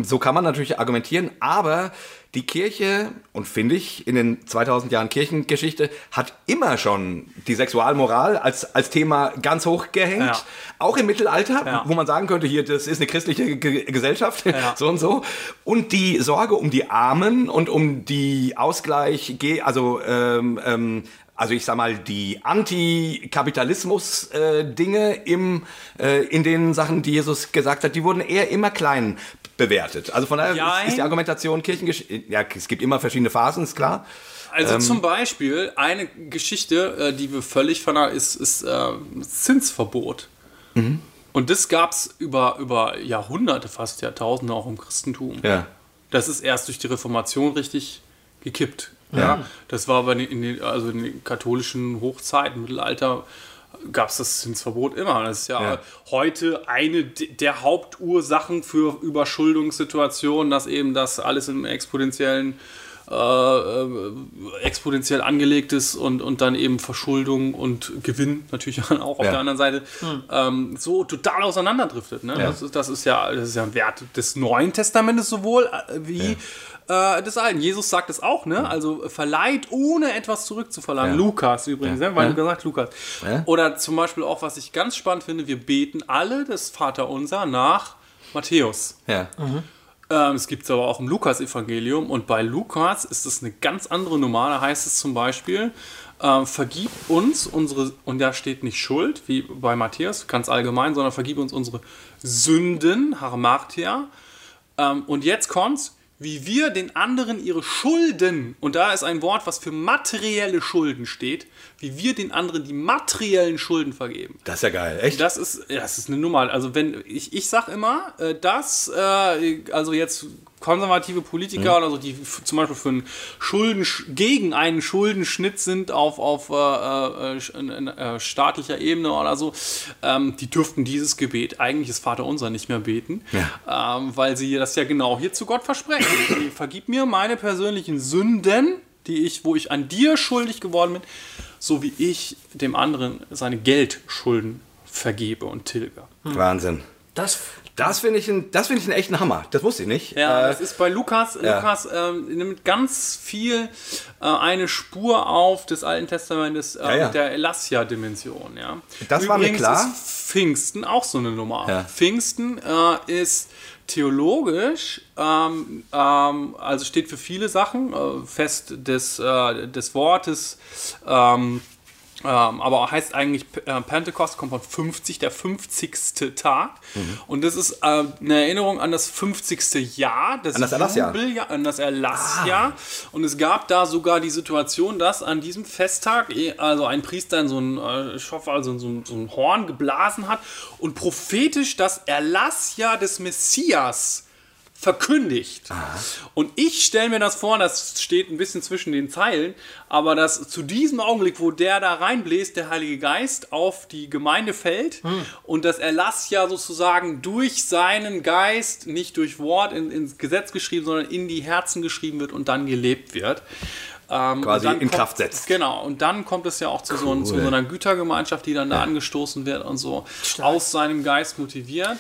Speaker 2: so kann man natürlich argumentieren, aber die Kirche, und finde ich, in den 2000 Jahren Kirchengeschichte, hat immer schon die Sexualmoral als, als Thema ganz hoch gehängt.
Speaker 3: Ja.
Speaker 2: Auch im Mittelalter,
Speaker 3: Ja.
Speaker 2: wo man sagen könnte, hier, das ist eine christliche Ge Gesellschaft,
Speaker 3: Ja.
Speaker 2: so und so. Und die Sorge um die Armen und um die Ausgleich, also ähm, ähm, also ich sag mal, die Antikapitalismus-Dinge im äh, in den Sachen, die Jesus gesagt hat, die wurden eher immer klein bewertet. Also von daher
Speaker 3: Jein.
Speaker 2: ist, die Argumentation Kirchengeschichte, ja, es gibt immer verschiedene Phasen, ist klar.
Speaker 3: Also
Speaker 2: Ähm.
Speaker 3: zum Beispiel eine Geschichte, äh, die wir völlig vernachlässigen, ist, ist äh, Zinsverbot.
Speaker 2: Mhm.
Speaker 3: Und das gab es über, über Jahrhunderte, fast Jahrtausende auch im Christentum.
Speaker 2: Ja.
Speaker 3: Das ist erst durch die Reformation richtig gekippt. Ja.
Speaker 2: Ja.
Speaker 3: Das war aber in den, also in den katholischen Hochzeiten, Mittelalter, gab es das Zinsverbot immer. Das ist ja,
Speaker 2: Ja.
Speaker 3: heute eine de- der Hauptursachen für Überschuldungssituationen, dass eben das alles im exponentiellen äh, äh, exponentiell angelegt ist und, und dann eben Verschuldung und Gewinn natürlich auch auf
Speaker 2: Ja.
Speaker 3: der anderen Seite ähm, so total auseinanderdriftet. Ne? Das, ist, das, ist ja, das ist ja ein Wert des Neuen Testamentes sowohl äh, wie äh, des Alten. Jesus sagt es auch, ne? Also verleiht, ohne etwas zurückzuverlangen.
Speaker 2: Ja.
Speaker 3: Lukas übrigens, ne? weil
Speaker 2: Ja.
Speaker 3: du gesagt Lukas.
Speaker 2: Ja.
Speaker 3: Oder zum Beispiel auch, was ich ganz spannend finde, wir beten alle das Vaterunser nach Matthäus.
Speaker 2: Ja.
Speaker 3: Ähm, es gibt es aber auch im Lukas-Evangelium und bei Lukas ist es eine ganz andere Nummer. Da heißt es zum Beispiel, ähm, vergib uns unsere, und da steht nicht Schuld, wie bei Matthäus, ganz allgemein, sondern vergib uns unsere Sünden, Harmartia. Ähm, und jetzt kommt's, wie wir den anderen ihre Schulden, und da ist ein Wort, was für materielle Schulden steht, wie wir den anderen die materiellen Schulden vergeben.
Speaker 2: Das ist ja geil, echt?
Speaker 3: Das ist, das ist eine Nummer. Also wenn ich, ich sag immer, äh, dass äh, also jetzt konservative Politiker oder so, die zum Beispiel für einen Schulden gegen einen Schuldenschnitt sind auf, auf äh, äh, sch- in- in, äh, staatlicher Ebene oder so, ähm, die dürften dieses Gebet eigentlich das Vaterunser nicht mehr beten, ähm, weil sie das ja genau hier zu Gott versprechen. Vergib mir meine persönlichen Sünden, die ich, wo ich an dir schuldig geworden bin, so wie ich dem anderen seine Geldschulden vergebe und tilge.
Speaker 2: Wahnsinn.
Speaker 4: Das,
Speaker 2: Das finde ich, ein- das finde ich einen echten Hammer. Das wusste ich nicht.
Speaker 3: Ja,
Speaker 2: Äh,
Speaker 3: das ist bei Lukas. Lukas ähm, nimmt ganz viel äh, eine Spur auf des Alten Testamentes äh,
Speaker 2: Ja, ja.
Speaker 3: mit der Elassia-Dimension. Ja.
Speaker 2: Das war mir
Speaker 3: Übrigens
Speaker 2: klar.
Speaker 3: ist Pfingsten auch so eine Nummer.
Speaker 2: Ja.
Speaker 3: Pfingsten äh, ist theologisch, ähm, ähm, also steht für viele Sachen, äh, Fest des, äh, des Wortes, ähm, ähm, aber heißt eigentlich äh, Pentecost, kommt von 50, der 50. Tag.
Speaker 2: Mhm.
Speaker 3: Und das ist äh, eine Erinnerung an das 50. Jahr, das,
Speaker 2: An das Erlassjahr.
Speaker 3: Jubeljahr, an das Erlassjahr. Und es gab da sogar die Situation, dass an diesem Festtag eh, also ein Priester in so ein, äh, also in so ein, so ein Horn geblasen hat und prophetisch das Erlassjahr des Messias verkündigt. Und ich stelle mir das vor, das steht ein bisschen zwischen den Zeilen, aber dass zu diesem Augenblick, wo der da reinbläst, der Heilige Geist auf die Gemeinde fällt und das Erlass ja sozusagen durch seinen Geist, nicht durch Wort in, ins Gesetz geschrieben, sondern in die Herzen geschrieben wird und dann gelebt wird. Ähm,
Speaker 2: Quasi in
Speaker 3: kommt-
Speaker 2: Kraft setzt.
Speaker 3: Genau, und dann kommt es ja auch zu, so, zu so einer Gütergemeinschaft, die dann da angestoßen wird und so aus seinem Geist motiviert.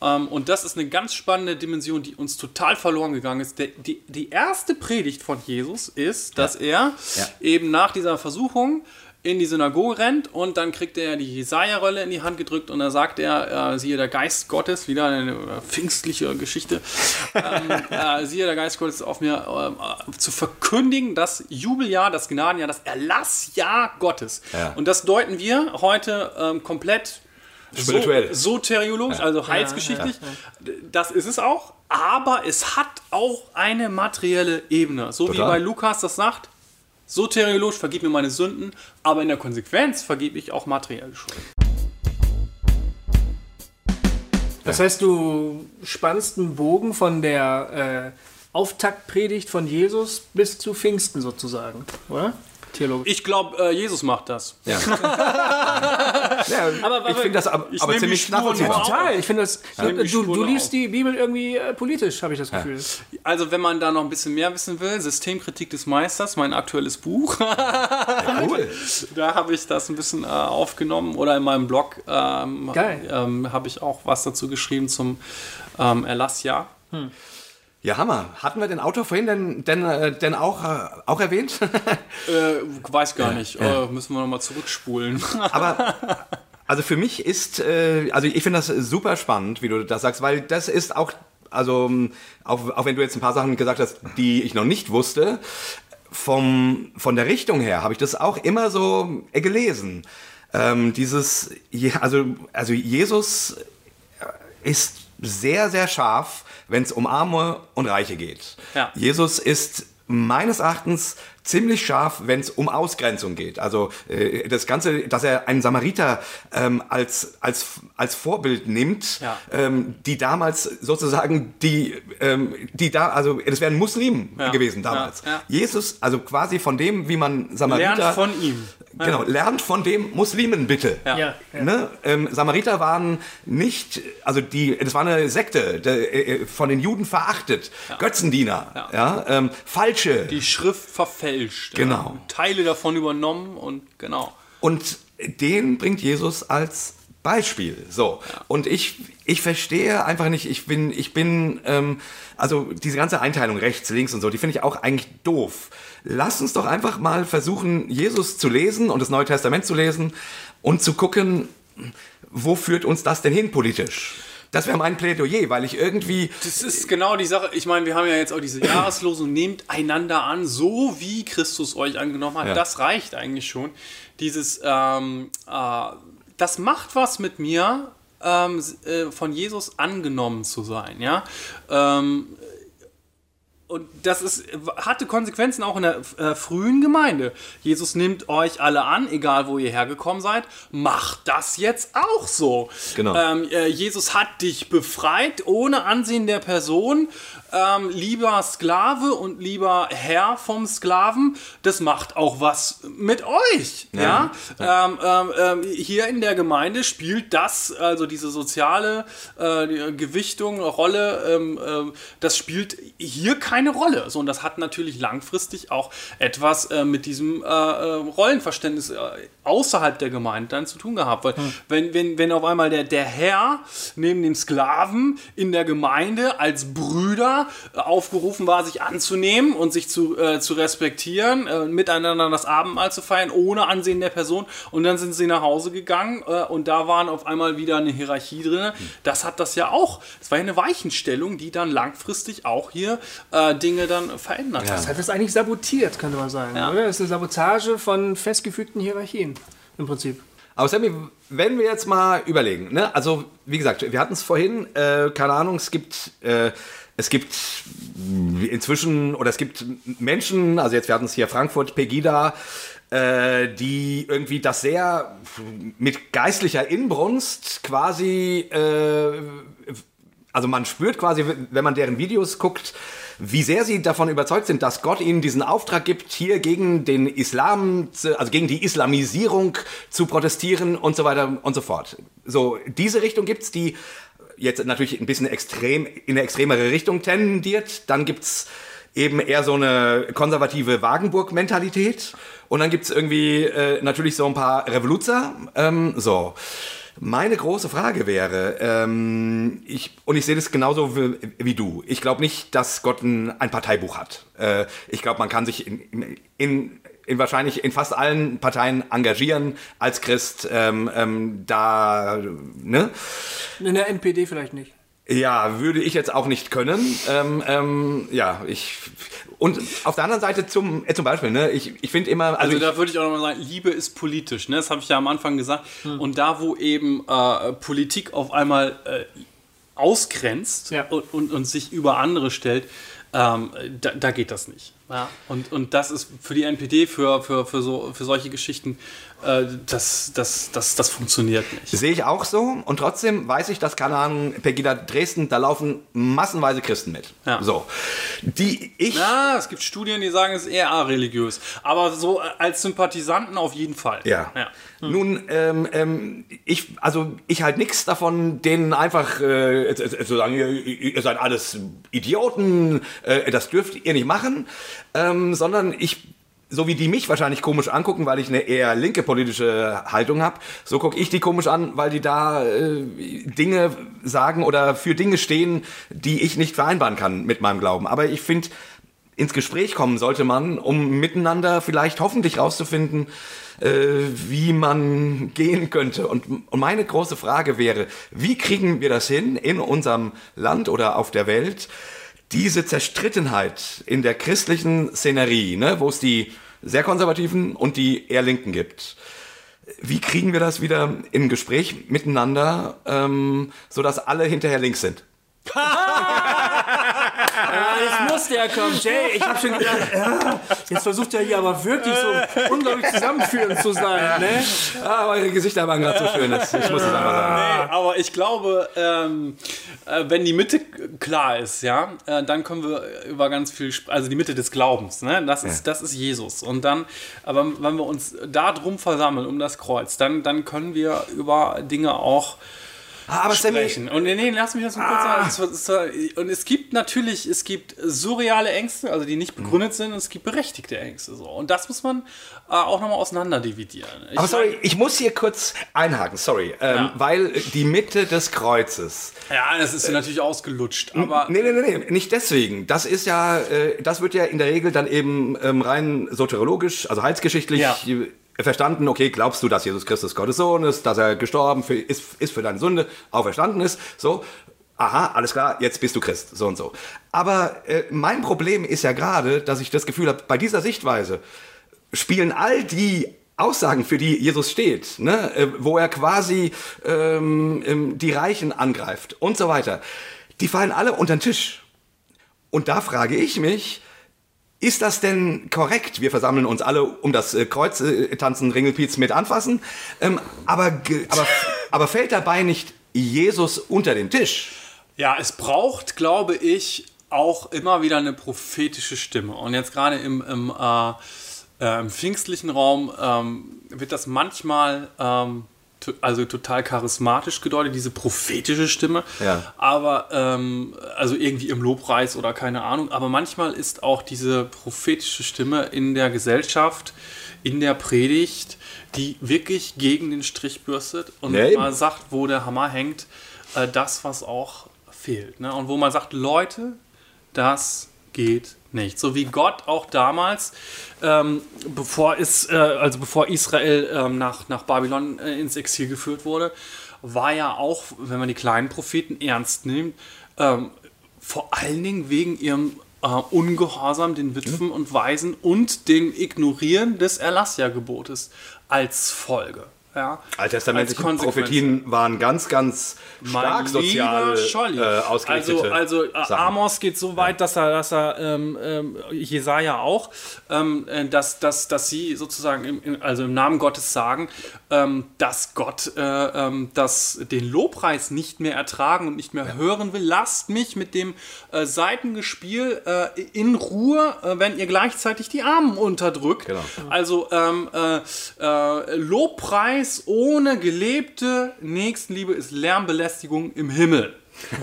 Speaker 3: Ähm, und das ist eine ganz spannende Dimension, die uns total verloren gegangen ist. Der, die, die erste Predigt von Jesus ist, dass er
Speaker 2: Ja.
Speaker 3: eben nach dieser Versuchung in die Synagoge rennt und dann kriegt er die Jesaja-Rolle in die Hand gedrückt und da sagt er, äh, siehe der Geist Gottes, wieder eine äh, pfingstliche Geschichte, ähm, äh, siehe der Geist Gottes auf mir, äh, zu verkündigen, das Jubeljahr, das Gnadenjahr, das Erlassjahr Gottes.
Speaker 2: Ja.
Speaker 3: Und das deuten wir heute ähm, komplett
Speaker 2: Spirituell.
Speaker 3: so, soteriologisch, also heilsgeschichtlich. Das ist es auch. Aber es hat auch eine materielle Ebene. So wie
Speaker 2: Total.
Speaker 3: bei Lukas das sagt. Soteriologisch vergib mir meine Sünden, aber in der Konsequenz vergebe ich auch materielle Schulden.
Speaker 4: das heißt, du spannst einen Bogen von der äh, Auftaktpredigt von Jesus bis zu Pfingsten sozusagen, oder? Theologisch.
Speaker 3: Ich glaube, äh, Jesus macht das.
Speaker 2: Ja. ja,
Speaker 4: Aber-
Speaker 2: ich finde das aber,
Speaker 3: Ich
Speaker 2: aber ziemlich nachvollziehbar.
Speaker 4: Total, ich finde das.
Speaker 3: nehme die
Speaker 4: du, du liest
Speaker 3: auf.
Speaker 4: die Bibel irgendwie äh, politisch, habe ich das Gefühl.
Speaker 3: Also, wenn man da noch ein bisschen mehr wissen will, Systemkritik des Meisters, mein aktuelles Buch.
Speaker 2: Cool.
Speaker 3: Da habe ich das ein bisschen äh, aufgenommen oder in meinem Blog ähm, ähm, habe ich auch was dazu geschrieben zum ähm, Erlassjahr.
Speaker 2: Ja, Hammer. Hatten wir den Autor vorhin denn, denn, äh, denn auch, äh, auch erwähnt?
Speaker 3: Äh, weiß gar nicht, äh, müssen wir nochmal zurückspulen.
Speaker 2: Aber also für mich ist, äh, also ich finde das super spannend, wie du das sagst, weil das ist auch, also auch, auch wenn du jetzt ein paar Sachen gesagt hast, die ich noch nicht wusste, vom, von der Richtung her habe ich das auch immer so äh, gelesen. Ähm, dieses, ja, also, also Jesus ist sehr, sehr scharf, wenn es um Arme und Reiche geht.
Speaker 3: Ja.
Speaker 2: Jesus ist meines Erachtens ziemlich scharf, wenn es um Ausgrenzung geht. Also äh, das Ganze, dass er einen Samariter ähm, als, als, als Vorbild nimmt,
Speaker 3: Ja.
Speaker 2: ähm, die damals sozusagen die, ähm, die da, also das wären Muslimen
Speaker 3: Ja.
Speaker 2: gewesen damals.
Speaker 3: Ja.
Speaker 2: Jesus, also quasi von dem, wie man Samariter...
Speaker 3: Lernt von ihm.
Speaker 2: Genau, lernt von dem Muslimen bitte.
Speaker 3: Ja.
Speaker 4: Ja, ja.
Speaker 2: Ne? Ähm, Samariter waren nicht, also die, das war eine Sekte, der, äh, von den Juden verachtet, Götzendiener, ja.
Speaker 3: Ja.
Speaker 2: ähm, falsche.
Speaker 3: Die Schrift verfälscht.
Speaker 2: Genau.
Speaker 3: Ja. Teile davon übernommen und genau.
Speaker 2: Und den bringt Jesus als Beispiel. So. Und ich, ich verstehe einfach nicht, ich bin, ich bin, ähm, also diese ganze Einteilung rechts, links und so, die finde ich auch eigentlich doof. Lass uns doch einfach mal versuchen, Jesus zu lesen und das Neue Testament zu lesen und zu gucken, wo führt uns das denn hin politisch? Das wäre mein Plädoyer, weil ich irgendwie.
Speaker 3: Das ist genau die Sache. Ich meine, wir haben ja jetzt auch diese Jahreslosung, nehmt einander an, so wie Christus euch angenommen hat.
Speaker 2: Ja.
Speaker 3: Das reicht eigentlich schon. Dieses, ähm, äh, das macht was mit mir, ähm, äh, von Jesus angenommen zu sein, ja. Ähm, und das ist, hatte Konsequenzen auch in der äh, frühen Gemeinde. Jesus nimmt euch alle an, egal wo ihr hergekommen seid. Macht das jetzt auch so.
Speaker 2: Genau.
Speaker 3: Ähm, äh, Jesus hat dich befreit, ohne Ansehen der Person. Ähm, lieber Sklave und lieber Herr vom Sklaven, das macht auch was mit euch. Ja. Ähm, ähm, ähm, hier in der Gemeinde spielt das, also diese soziale äh, Gewichtung, Rolle, ähm, das spielt hier keine Rolle. So, und das hat natürlich langfristig auch etwas äh, mit diesem äh, äh, Rollenverständnis äh, außerhalb der Gemeinde dann zu tun gehabt. Weil wenn, wenn, wenn auf einmal der, der Herr neben dem Sklaven in der Gemeinde als Brüder äh, aufgerufen war, sich anzunehmen und sich zu, äh, zu respektieren, äh, miteinander das Abendmahl zu feiern, ohne Ansehen der Person. Und dann sind sie nach Hause gegangen äh, und da waren auf einmal wieder eine Hierarchie drin. Das hat das ja auch. Das war ja eine Weichenstellung, die dann langfristig auch hier äh, Dinge dann verändert hat.
Speaker 4: Das hat es eigentlich sabotiert, könnte man sagen,
Speaker 3: Ja.
Speaker 4: oder? Das ist eine Sabotage von festgefügten Hierarchien im Prinzip.
Speaker 2: Aber Sammy, wenn wir jetzt mal überlegen, ne? also wie gesagt, wir hatten es vorhin, äh, keine Ahnung, es gibt, äh, es gibt inzwischen, oder es gibt Menschen, also jetzt, wir hatten es hier Frankfurt, Pegida, äh, die irgendwie das sehr mit geistlicher Inbrunst quasi, äh, also man spürt quasi, wenn man deren Videos guckt, wie sehr sie davon überzeugt sind, dass Gott ihnen diesen Auftrag gibt, hier gegen den Islam, also gegen die Islamisierung zu protestieren und so weiter und so fort. So, diese Richtung gibt's, die jetzt natürlich ein bisschen extrem, in eine extremere Richtung tendiert. Dann gibt's eben eher so eine konservative Wagenburg-Mentalität. Und dann gibt's irgendwie äh, natürlich so ein paar Revoluzer. Ähm, so. Meine große Frage wäre, ähm, ich, und ich sehe das genauso wie, wie du. Ich glaube nicht, dass Gott ein, ein Parteibuch hat. Äh, ich glaube, man kann sich in, in, in wahrscheinlich in fast allen Parteien engagieren als Christ. Ähm, ähm, da, ne?
Speaker 4: In der NPD vielleicht nicht.
Speaker 2: Ja, würde ich jetzt auch nicht können. Ähm, ähm, ja, ich. Und auf der anderen Seite zum, äh, zum Beispiel, ne, ich, ich finde immer. Also,
Speaker 3: Also da würde ich auch nochmal sagen, Liebe ist politisch, ne? das habe ich ja am Anfang gesagt. Und da, wo eben äh, Politik auf einmal äh, ausgrenzt
Speaker 4: Ja.
Speaker 3: und, und, und sich über andere stellt, ähm, da, da geht das nicht. Ja. Und, und das ist für die NPD, für, für, für, so, für solche Geschichten, äh, das, das, das, das funktioniert nicht.
Speaker 2: sehe ich auch so. Und trotzdem weiß ich, dass, keine Ahnung, Pegida Dresden, da laufen massenweise Christen mit.
Speaker 3: Ja.
Speaker 2: So. Die ich.
Speaker 3: Ja, es gibt Studien, die sagen, es ist eher areligiös. Aber so als Sympathisanten auf jeden Fall.
Speaker 2: Ja.
Speaker 3: ja.
Speaker 2: Nun, ähm, ähm, ich, also ich halt nichts davon, denen einfach äh, zu sagen, ihr, ihr seid alles Idioten, äh, das dürft ihr nicht machen, ähm, sondern ich, so wie die mich wahrscheinlich komisch angucken, weil ich eine eher linke politische Haltung habe, so gucke ich die komisch an, weil die da äh, Dinge sagen oder für Dinge stehen, die ich nicht vereinbaren kann mit meinem Glauben. Aber ich finde, ins Gespräch kommen sollte man, um miteinander vielleicht hoffentlich rauszufinden, äh, wie man gehen könnte. Und, und meine große Frage wäre, wie kriegen wir das hin in unserem Land oder auf der Welt, diese Zerstrittenheit in der christlichen Szenerie, ne, wo es die sehr konservativen und die eher linken gibt. Wie kriegen wir das wieder im Gespräch miteinander, ähm, sodass alle hinterher links sind?
Speaker 4: Jetzt muss der kommen. Jay, ich habe schon gedacht, ja, jetzt versucht er hier aber wirklich so unglaublich zusammenführend zu sein. Ne?
Speaker 2: Ah, eure Gesichter waren gerade so schön, das, ich muss es einfach sagen.
Speaker 3: Nee, aber ich glaube, ähm, äh, wenn die Mitte klar ist, ja, äh, dann können wir über ganz viel, also die Mitte des Glaubens, ne, das ist, das ist Jesus. Und dann, aber wenn wir uns da drum versammeln, um das Kreuz, dann, dann können wir über Dinge auch
Speaker 2: Ah, aber Sammy,
Speaker 3: sprechen. Und nee, lass mich das mal kurz sagen. Es war- Und es gibt natürlich, es gibt surreale Ängste, also die nicht begründet sind, und es gibt berechtigte Ängste. So. Und das muss man äh, auch nochmal auseinander dividieren. Ich
Speaker 2: Aber sorry, ich muss hier kurz einhaken, sorry. Ähm,
Speaker 3: Ja.
Speaker 2: Weil die Mitte des Kreuzes.
Speaker 3: Ja, das ist natürlich ausgelutscht, aber
Speaker 2: Nee, nee, nee, nee, nicht deswegen. Das ist ja, äh, das wird ja in der Regel dann eben ähm, rein soteriologisch, also heilsgeschichtlich
Speaker 3: Ja.
Speaker 2: Verstanden, okay, glaubst du, dass Jesus Christus Gottes Sohn ist, dass er gestorben für, ist, ist für deine Sünde, auferstanden ist, so. Aha, alles klar, jetzt bist du Christ, so und so. Aber äh, mein Problem ist ja gerade, dass ich das Gefühl habe, bei dieser Sichtweise spielen all die Aussagen, für die Jesus steht, ne, äh, wo er quasi ähm, ähm, die Reichen angreift und so weiter, die fallen alle unter den Tisch. Und da frage ich mich, ist das denn korrekt? Wir versammeln uns alle um das äh, Kreuz, äh, tanzen Ringelpiez mit anfassen, ähm, aber, aber, aber fällt dabei nicht Jesus unter den Tisch?
Speaker 3: Ja, es braucht, glaube ich, auch immer wieder eine prophetische Stimme. Und jetzt gerade im, im, äh, äh, im pfingstlichen Raum ähm, wird das manchmal ähm, also total charismatisch gedeutet, diese prophetische Stimme.
Speaker 2: Ja.
Speaker 3: Aber, ähm, also irgendwie im Lobpreis oder keine Ahnung. Aber manchmal ist auch diese prophetische Stimme in der Gesellschaft, in der Predigt, die wirklich gegen den Strich bürstet und
Speaker 2: eben.
Speaker 3: mal sagt, wo der Hammer hängt, äh, das, was auch fehlt. Ne? Und wo man sagt, Leute, das geht nicht. So wie Gott auch damals, ähm, bevor, es, äh, also bevor Israel ähm, nach, nach Babylon äh, ins Exil geführt wurde, war ja auch, wenn man die kleinen Propheten ernst nimmt, ähm, vor allen Dingen wegen ihrem äh, Ungehorsam den Witwen und Waisen und dem Ignorieren des Erlassja-Gebotes als Folge. Ja,
Speaker 2: Alttestamentliche. Prophetien waren ganz, ganz stark
Speaker 3: Mein
Speaker 2: sozial äh, ausgerichtete
Speaker 3: Also, also äh,
Speaker 2: Sachen.
Speaker 3: Amos geht so weit, dass er, dass er ähm, ähm, Jesaja auch, ähm, äh, dass, dass, dass sie sozusagen im, also im Namen Gottes sagen, ähm, dass Gott äh, ähm, das, den Lobpreis nicht mehr ertragen und nicht mehr hören will. Lasst mich mit dem äh, Seitengespiel äh, in Ruhe, wenn ihr gleichzeitig die Armen unterdrückt.
Speaker 2: Genau.
Speaker 3: Also ähm, Lobpreis ohne gelebte Nächstenliebe ist Lärmbelästigung im Himmel.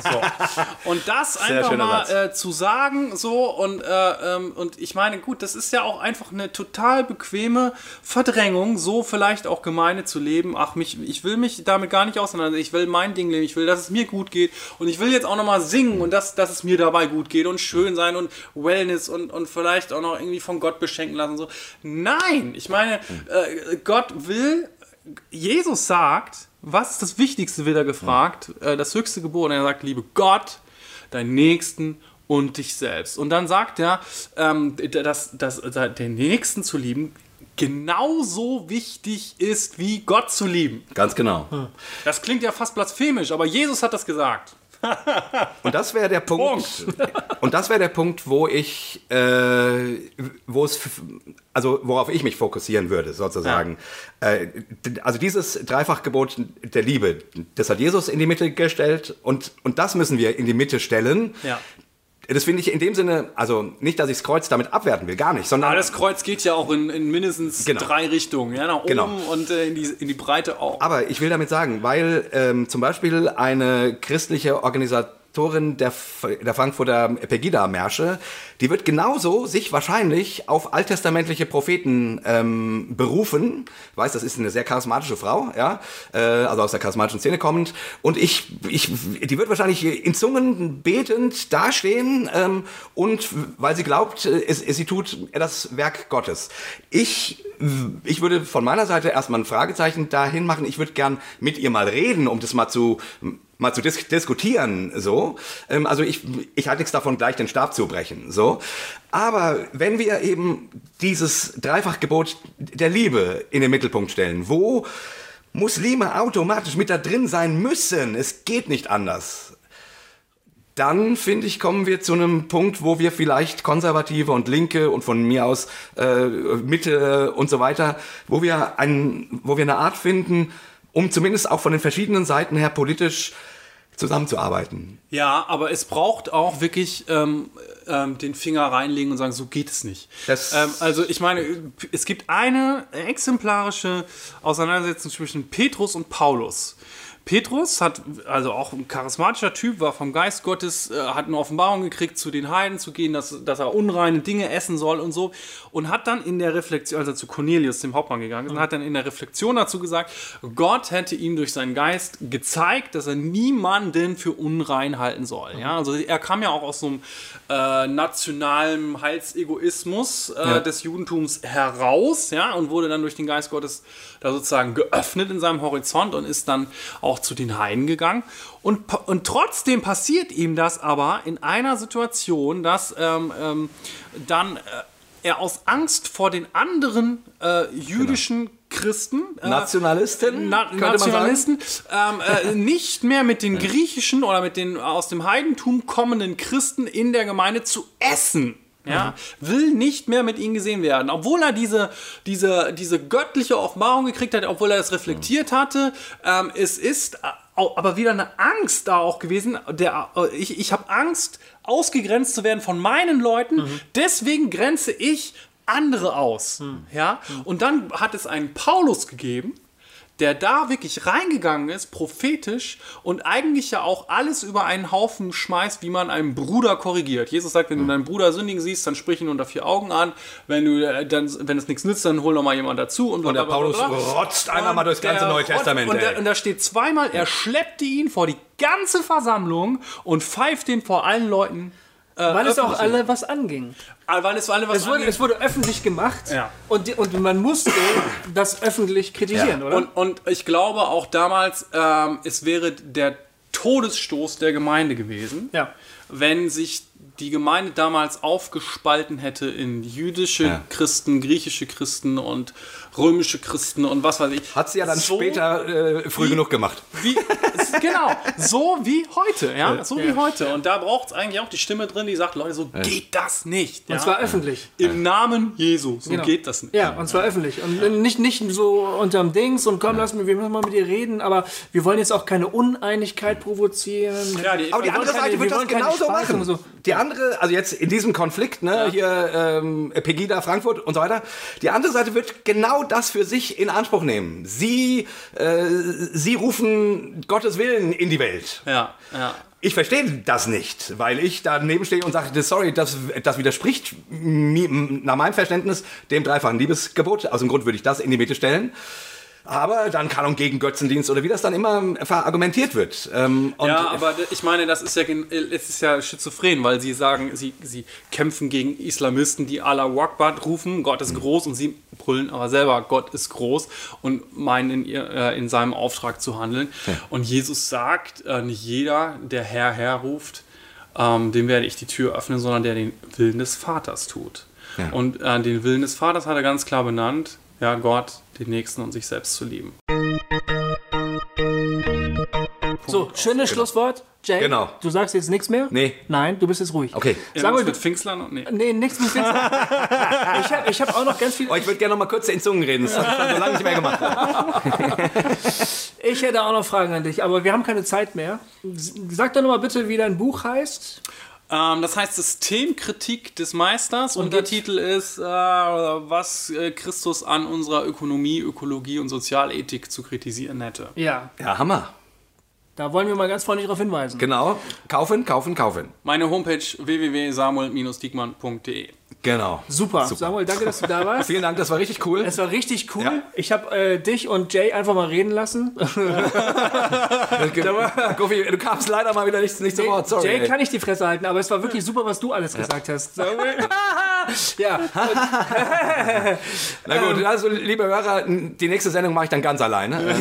Speaker 3: So. Und das einfach mal äh, zu sagen, so und, äh, ähm, und ich meine, gut, das ist ja auch einfach eine total bequeme Verdrängung, so vielleicht auch Gemeinde zu leben. Ach, mich, ich will mich damit gar nicht auseinandersetzen. Ich will mein Ding leben, ich will, dass es mir gut geht und ich will jetzt auch nochmal singen und dass, dass es mir dabei gut geht und schön sein und Wellness und, und vielleicht auch noch irgendwie von Gott beschenken lassen. So. Nein, ich meine, äh, Gott will Jesus sagt, was ist das Wichtigste, wird er gefragt, äh, das höchste Gebot. Und er sagt, liebe Gott, deinen Nächsten und dich selbst. Und dann sagt er, ähm, dass, dass, dass den Nächsten zu lieben genauso wichtig ist, wie Gott zu lieben.
Speaker 2: Ganz genau.
Speaker 3: Das klingt ja fast blasphemisch, aber Jesus hat das gesagt.
Speaker 2: Und das wäre der Punkt. Und das wäre der Punkt, wo ich, äh, wo es, also worauf ich mich fokussieren würde, sozusagen. Äh, d- also dieses Dreifachgebot der Liebe, das hat Jesus in die Mitte gestellt und, und das müssen wir in die Mitte stellen.
Speaker 3: Ja.
Speaker 2: Das finde ich in dem Sinne, also nicht, dass ich das Kreuz damit abwerten will, gar nicht, sondern
Speaker 3: Aber das Kreuz geht ja auch in, in mindestens
Speaker 2: Genau.
Speaker 3: drei Richtungen. Ja, nach oben
Speaker 2: Genau.
Speaker 3: und äh, in, die, in die Breite auch.
Speaker 2: Aber ich will damit sagen, weil ähm, zum Beispiel eine christliche Organisatorin der, der Frankfurter Pegida-Märsche, die wird genauso sich wahrscheinlich auf alttestamentliche Propheten ähm, berufen. Ich weiß, das ist eine sehr charismatische Frau, ja, äh, also aus der charismatischen Szene kommend. Und ich, ich, die wird wahrscheinlich in Zungen betend dastehen ähm, und weil sie glaubt, äh, es, es, sie tut das Werk Gottes. Ich ich würde von meiner Seite erstmal ein Fragezeichen dahin machen. Ich würde gern mit ihr mal reden, um das mal zu mal zu dis diskutieren, so. Ähm, also ich, ich halte nichts davon, gleich den Stab zu brechen, so. Aber wenn wir eben dieses Dreifachgebot der Liebe in den Mittelpunkt stellen, wo Muslime automatisch mit da drin sein müssen, es geht nicht anders, dann finde ich, kommen wir zu einem Punkt, wo wir vielleicht Konservative und Linke und von mir aus äh, Mitte und so weiter, wo wir, ein, wo wir eine Art finden, um zumindest auch von den verschiedenen Seiten her politisch zusammenzuarbeiten.
Speaker 3: Ja, aber es braucht auch wirklich ähm, ähm, den Finger reinlegen und sagen, so geht es nicht. Ähm, also ich meine, es gibt eine exemplarische Auseinandersetzung zwischen Petrus und Paulus. Petrus hat, also auch ein charismatischer Typ, war vom Geist Gottes, äh, hat eine Offenbarung gekriegt, zu den Heiden zu gehen, dass, dass er unreine Dinge essen soll und so. Und hat dann in der Reflexion, also zu Cornelius, dem Hauptmann gegangen ist, und hat dann in der Reflexion dazu gesagt, Gott hätte ihm durch seinen Geist gezeigt, dass er niemanden für unrein halten soll. Ja, also er kam ja auch aus so einem äh, nationalen Heilsegoismus äh,
Speaker 2: Ja.
Speaker 3: des Judentums heraus, ja, und wurde dann durch den Geist Gottes da sozusagen geöffnet in seinem Horizont und ist dann auch zu den Heiden gegangen. Und, und trotzdem passiert ihm das aber in einer Situation, dass ähm, ähm, dann äh, er aus Angst vor den anderen äh, jüdischen Christen äh,
Speaker 2: Nationalisten?
Speaker 3: Na? Nationalisten ähm, äh, nicht mehr mit den griechischen oder mit den aus dem Heidentum kommenden Christen in der Gemeinde zu essen. Ja, will nicht mehr mit ihnen gesehen werden, obwohl er diese, diese, diese göttliche Offenbarung gekriegt hat, obwohl er es reflektiert hatte. Ähm, es ist aber wieder eine Angst da auch gewesen. Der, äh, ich ich habe Angst, ausgegrenzt zu werden von meinen Leuten. Deswegen grenze ich andere aus. Ja? Und dann hat es einen Paulus gegeben, der da wirklich reingegangen ist, prophetisch und eigentlich ja auch alles über einen Haufen schmeißt, wie man einen Bruder korrigiert. Jesus sagt, wenn du deinen Bruder sündigen siehst, dann sprich ihn unter vier Augen an. Wenn du äh, dann, wenn es nichts nützt, dann hol noch mal jemand dazu. Und,
Speaker 2: Und der. Paulus rotzt einmal mal durchs ganze Neue Testament,
Speaker 3: Und, der, und da steht zweimal, er schleppte ihn vor die ganze Versammlung und pfeift ihn vor allen Leuten. Äh,
Speaker 4: Weil es auch alle was anging.
Speaker 3: Ah, Weil es alle was
Speaker 4: Es wurde,
Speaker 3: angeht.
Speaker 4: es wurde öffentlich gemacht
Speaker 3: Ja.
Speaker 4: und, die- und man musste das öffentlich kritisieren, oder?
Speaker 3: Und, und ich glaube auch damals, ähm, es wäre der Todesstoß der Gemeinde gewesen,
Speaker 4: Ja.
Speaker 3: wenn sich die Gemeinde damals aufgespalten hätte in jüdische
Speaker 2: Ja.
Speaker 3: Christen, griechische Christen und römische Christen und was weiß ich.
Speaker 2: Hat sie ja dann
Speaker 3: So
Speaker 2: später äh, früh
Speaker 3: wie-
Speaker 2: genug gemacht.
Speaker 3: Wie, genau, so wie heute, ja, so wie heute. Und da braucht es eigentlich auch die Stimme drin, die sagt, Leute, so geht das nicht. Ja?
Speaker 4: und zwar öffentlich.
Speaker 3: Im Namen Jesu, so
Speaker 4: Genau.
Speaker 3: geht das nicht.
Speaker 4: Ja, und zwar öffentlich. Und nicht, nicht so unterm Dings und komm, lass mir, wir müssen mal mit dir reden, aber wir wollen jetzt auch keine Uneinigkeit provozieren.
Speaker 3: Ja, die-
Speaker 2: Aber die andere Seite
Speaker 4: wir
Speaker 2: wird das genauso machen.
Speaker 4: so.
Speaker 2: Die andere, also jetzt in diesem Konflikt, ne, hier ähm, Pegida, Frankfurt und so weiter, die andere Seite wird genau das für sich in Anspruch nehmen. Sie, äh, sie rufen Gottes Willen in die Welt.
Speaker 3: Ja, ja.
Speaker 2: Ich verstehe das nicht, weil ich daneben stehe und sage, sorry, das, das widerspricht nach meinem Verständnis dem dreifachen Liebesgebot. Aus dem Grund würde ich das in die Mitte stellen. Aber dann kann und gegen Götzendienst oder wie das dann immer verargumentiert wird. Ähm, und
Speaker 3: ja, aber ich meine, das ist ja, äh, es ist ja schizophren, weil sie sagen, sie, sie kämpfen gegen Islamisten, die Allah Akbar rufen, Gott ist groß und sie brüllen aber selber, Gott ist groß und meinen in, ihr, äh, in seinem Auftrag zu handeln. Und Jesus sagt, äh, nicht jeder, der Herr, Herr ruft, ähm, dem werde ich die Tür öffnen, sondern der den Willen des Vaters tut. Und äh, den Willen des Vaters hat er ganz klar benannt, ja, Gott, den Nächsten und sich selbst zu lieben.
Speaker 4: So, schönes Schlusswort. Jay,
Speaker 2: Genau.
Speaker 4: du sagst jetzt nichts mehr?
Speaker 2: Nee.
Speaker 4: Nein, du bist jetzt ruhig.
Speaker 2: Okay.
Speaker 4: Sag mal,
Speaker 3: mit Pfingstland und nee.
Speaker 4: nee, nichts mit Fixen. Ich habe ich hab auch noch ganz viel.
Speaker 2: Oh, ich würde gerne noch mal kurz in Zungen reden. Das habe ich schon so lange nicht mehr gemacht.
Speaker 4: Ich hätte auch noch Fragen an dich, aber wir haben keine Zeit mehr. Sag doch noch mal bitte, wie dein Buch heißt.
Speaker 3: Ähm, das heißt Systemkritik des Meisters und, der
Speaker 4: jetzt-
Speaker 3: Titel ist, äh, was äh, Christus an unserer Ökonomie, Ökologie und Sozialethik zu kritisieren hätte.
Speaker 4: Ja,
Speaker 2: Ja, Hammer.
Speaker 4: Da wollen wir mal ganz freundlich darauf hinweisen.
Speaker 2: Genau. Kaufen, kaufen, kaufen.
Speaker 3: Meine Homepage www.samuel-diekmann.de
Speaker 2: Genau.
Speaker 4: Super. Samuel, danke, dass du da warst.
Speaker 2: Vielen Dank, das war richtig cool.
Speaker 4: Es war richtig cool.
Speaker 2: Ja.
Speaker 4: Ich habe äh, dich und Jay einfach mal reden lassen.
Speaker 2: Goofy, du kamst leider mal wieder nicht, nicht zu Wort. Sorry.
Speaker 4: Jay
Speaker 2: ey.
Speaker 4: kann nicht die Fresse halten, aber es war wirklich super, was du alles gesagt hast. ja,
Speaker 2: Na gut, also liebe Hörer, die nächste Sendung mache ich dann ganz alleine.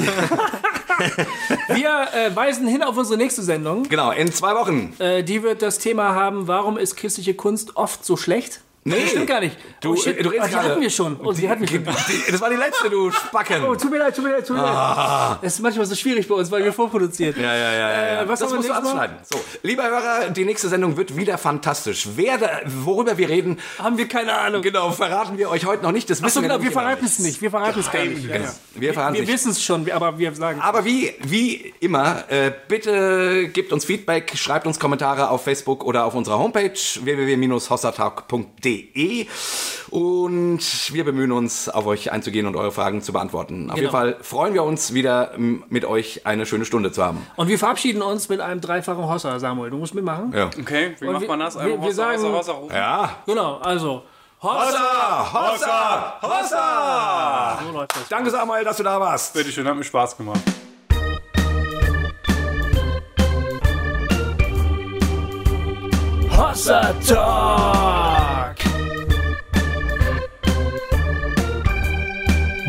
Speaker 4: wir äh, weisen hin auf unsere nächste Sendung.
Speaker 2: genau, in zwei Wochen.
Speaker 4: Äh, die wird das Thema haben, warum ist christliche Kunst oft so schlecht?
Speaker 2: Nee.
Speaker 4: Das stimmt gar nicht.
Speaker 2: Du,
Speaker 4: oh, shit.
Speaker 2: du redest
Speaker 4: Ah, die
Speaker 2: gerade-
Speaker 4: hatten wir schon. Oh, die hatten wir schon.
Speaker 2: Die- Das war die letzte, du Spacken.
Speaker 4: Oh, tut mir leid, tut mir leid, tut mir leid. Das ist manchmal so schwierig bei uns, weil wir vorproduzieren.
Speaker 2: Ah. Ja, ja, ja, ja.
Speaker 4: Äh, was
Speaker 2: das
Speaker 4: wir
Speaker 2: musst du anschneiden. So, lieber Hörer, die nächste Sendung wird wieder fantastisch. Wer, da- worüber wir reden,
Speaker 4: Haben wir keine Ahnung.
Speaker 2: genau, verraten wir euch heute noch nicht. Das wissen
Speaker 4: genau,
Speaker 2: nämlich
Speaker 4: wir
Speaker 2: immer
Speaker 4: verraten es nicht. Wir verraten es gar nicht.
Speaker 2: Genau. Wir verraten
Speaker 4: Wir
Speaker 2: nicht.
Speaker 4: wissen es schon, aber wir sagen
Speaker 2: Aber wie, wie immer, äh, bitte gebt uns Feedback, schreibt uns Kommentare auf Facebook oder auf unserer Homepage www-hossertalk.de. www.hossa-talk.de und wir bemühen uns, auf euch einzugehen und eure Fragen zu beantworten. Auf
Speaker 4: Genau.
Speaker 2: jeden Fall freuen wir uns wieder, mit euch eine schöne Stunde zu haben.
Speaker 4: Und wir verabschieden uns mit einem dreifachen Hossa, Samuel. Du musst mitmachen.
Speaker 2: Ja.
Speaker 3: Okay, wie
Speaker 4: Und
Speaker 3: macht
Speaker 4: wir-
Speaker 3: man das?
Speaker 4: wir-
Speaker 3: Einfach
Speaker 4: wir
Speaker 3: Hossa,
Speaker 4: sagen-
Speaker 3: Hossa, Hossa rufen?
Speaker 2: Ja.
Speaker 4: Genau, also Hossa.
Speaker 2: Hossa! Hossa! Hossa!
Speaker 4: So läuft das.
Speaker 2: Danke, Samuel, dass du da warst.
Speaker 3: Bitte schön, hat mir Spaß gemacht.
Speaker 1: Hossa Talk.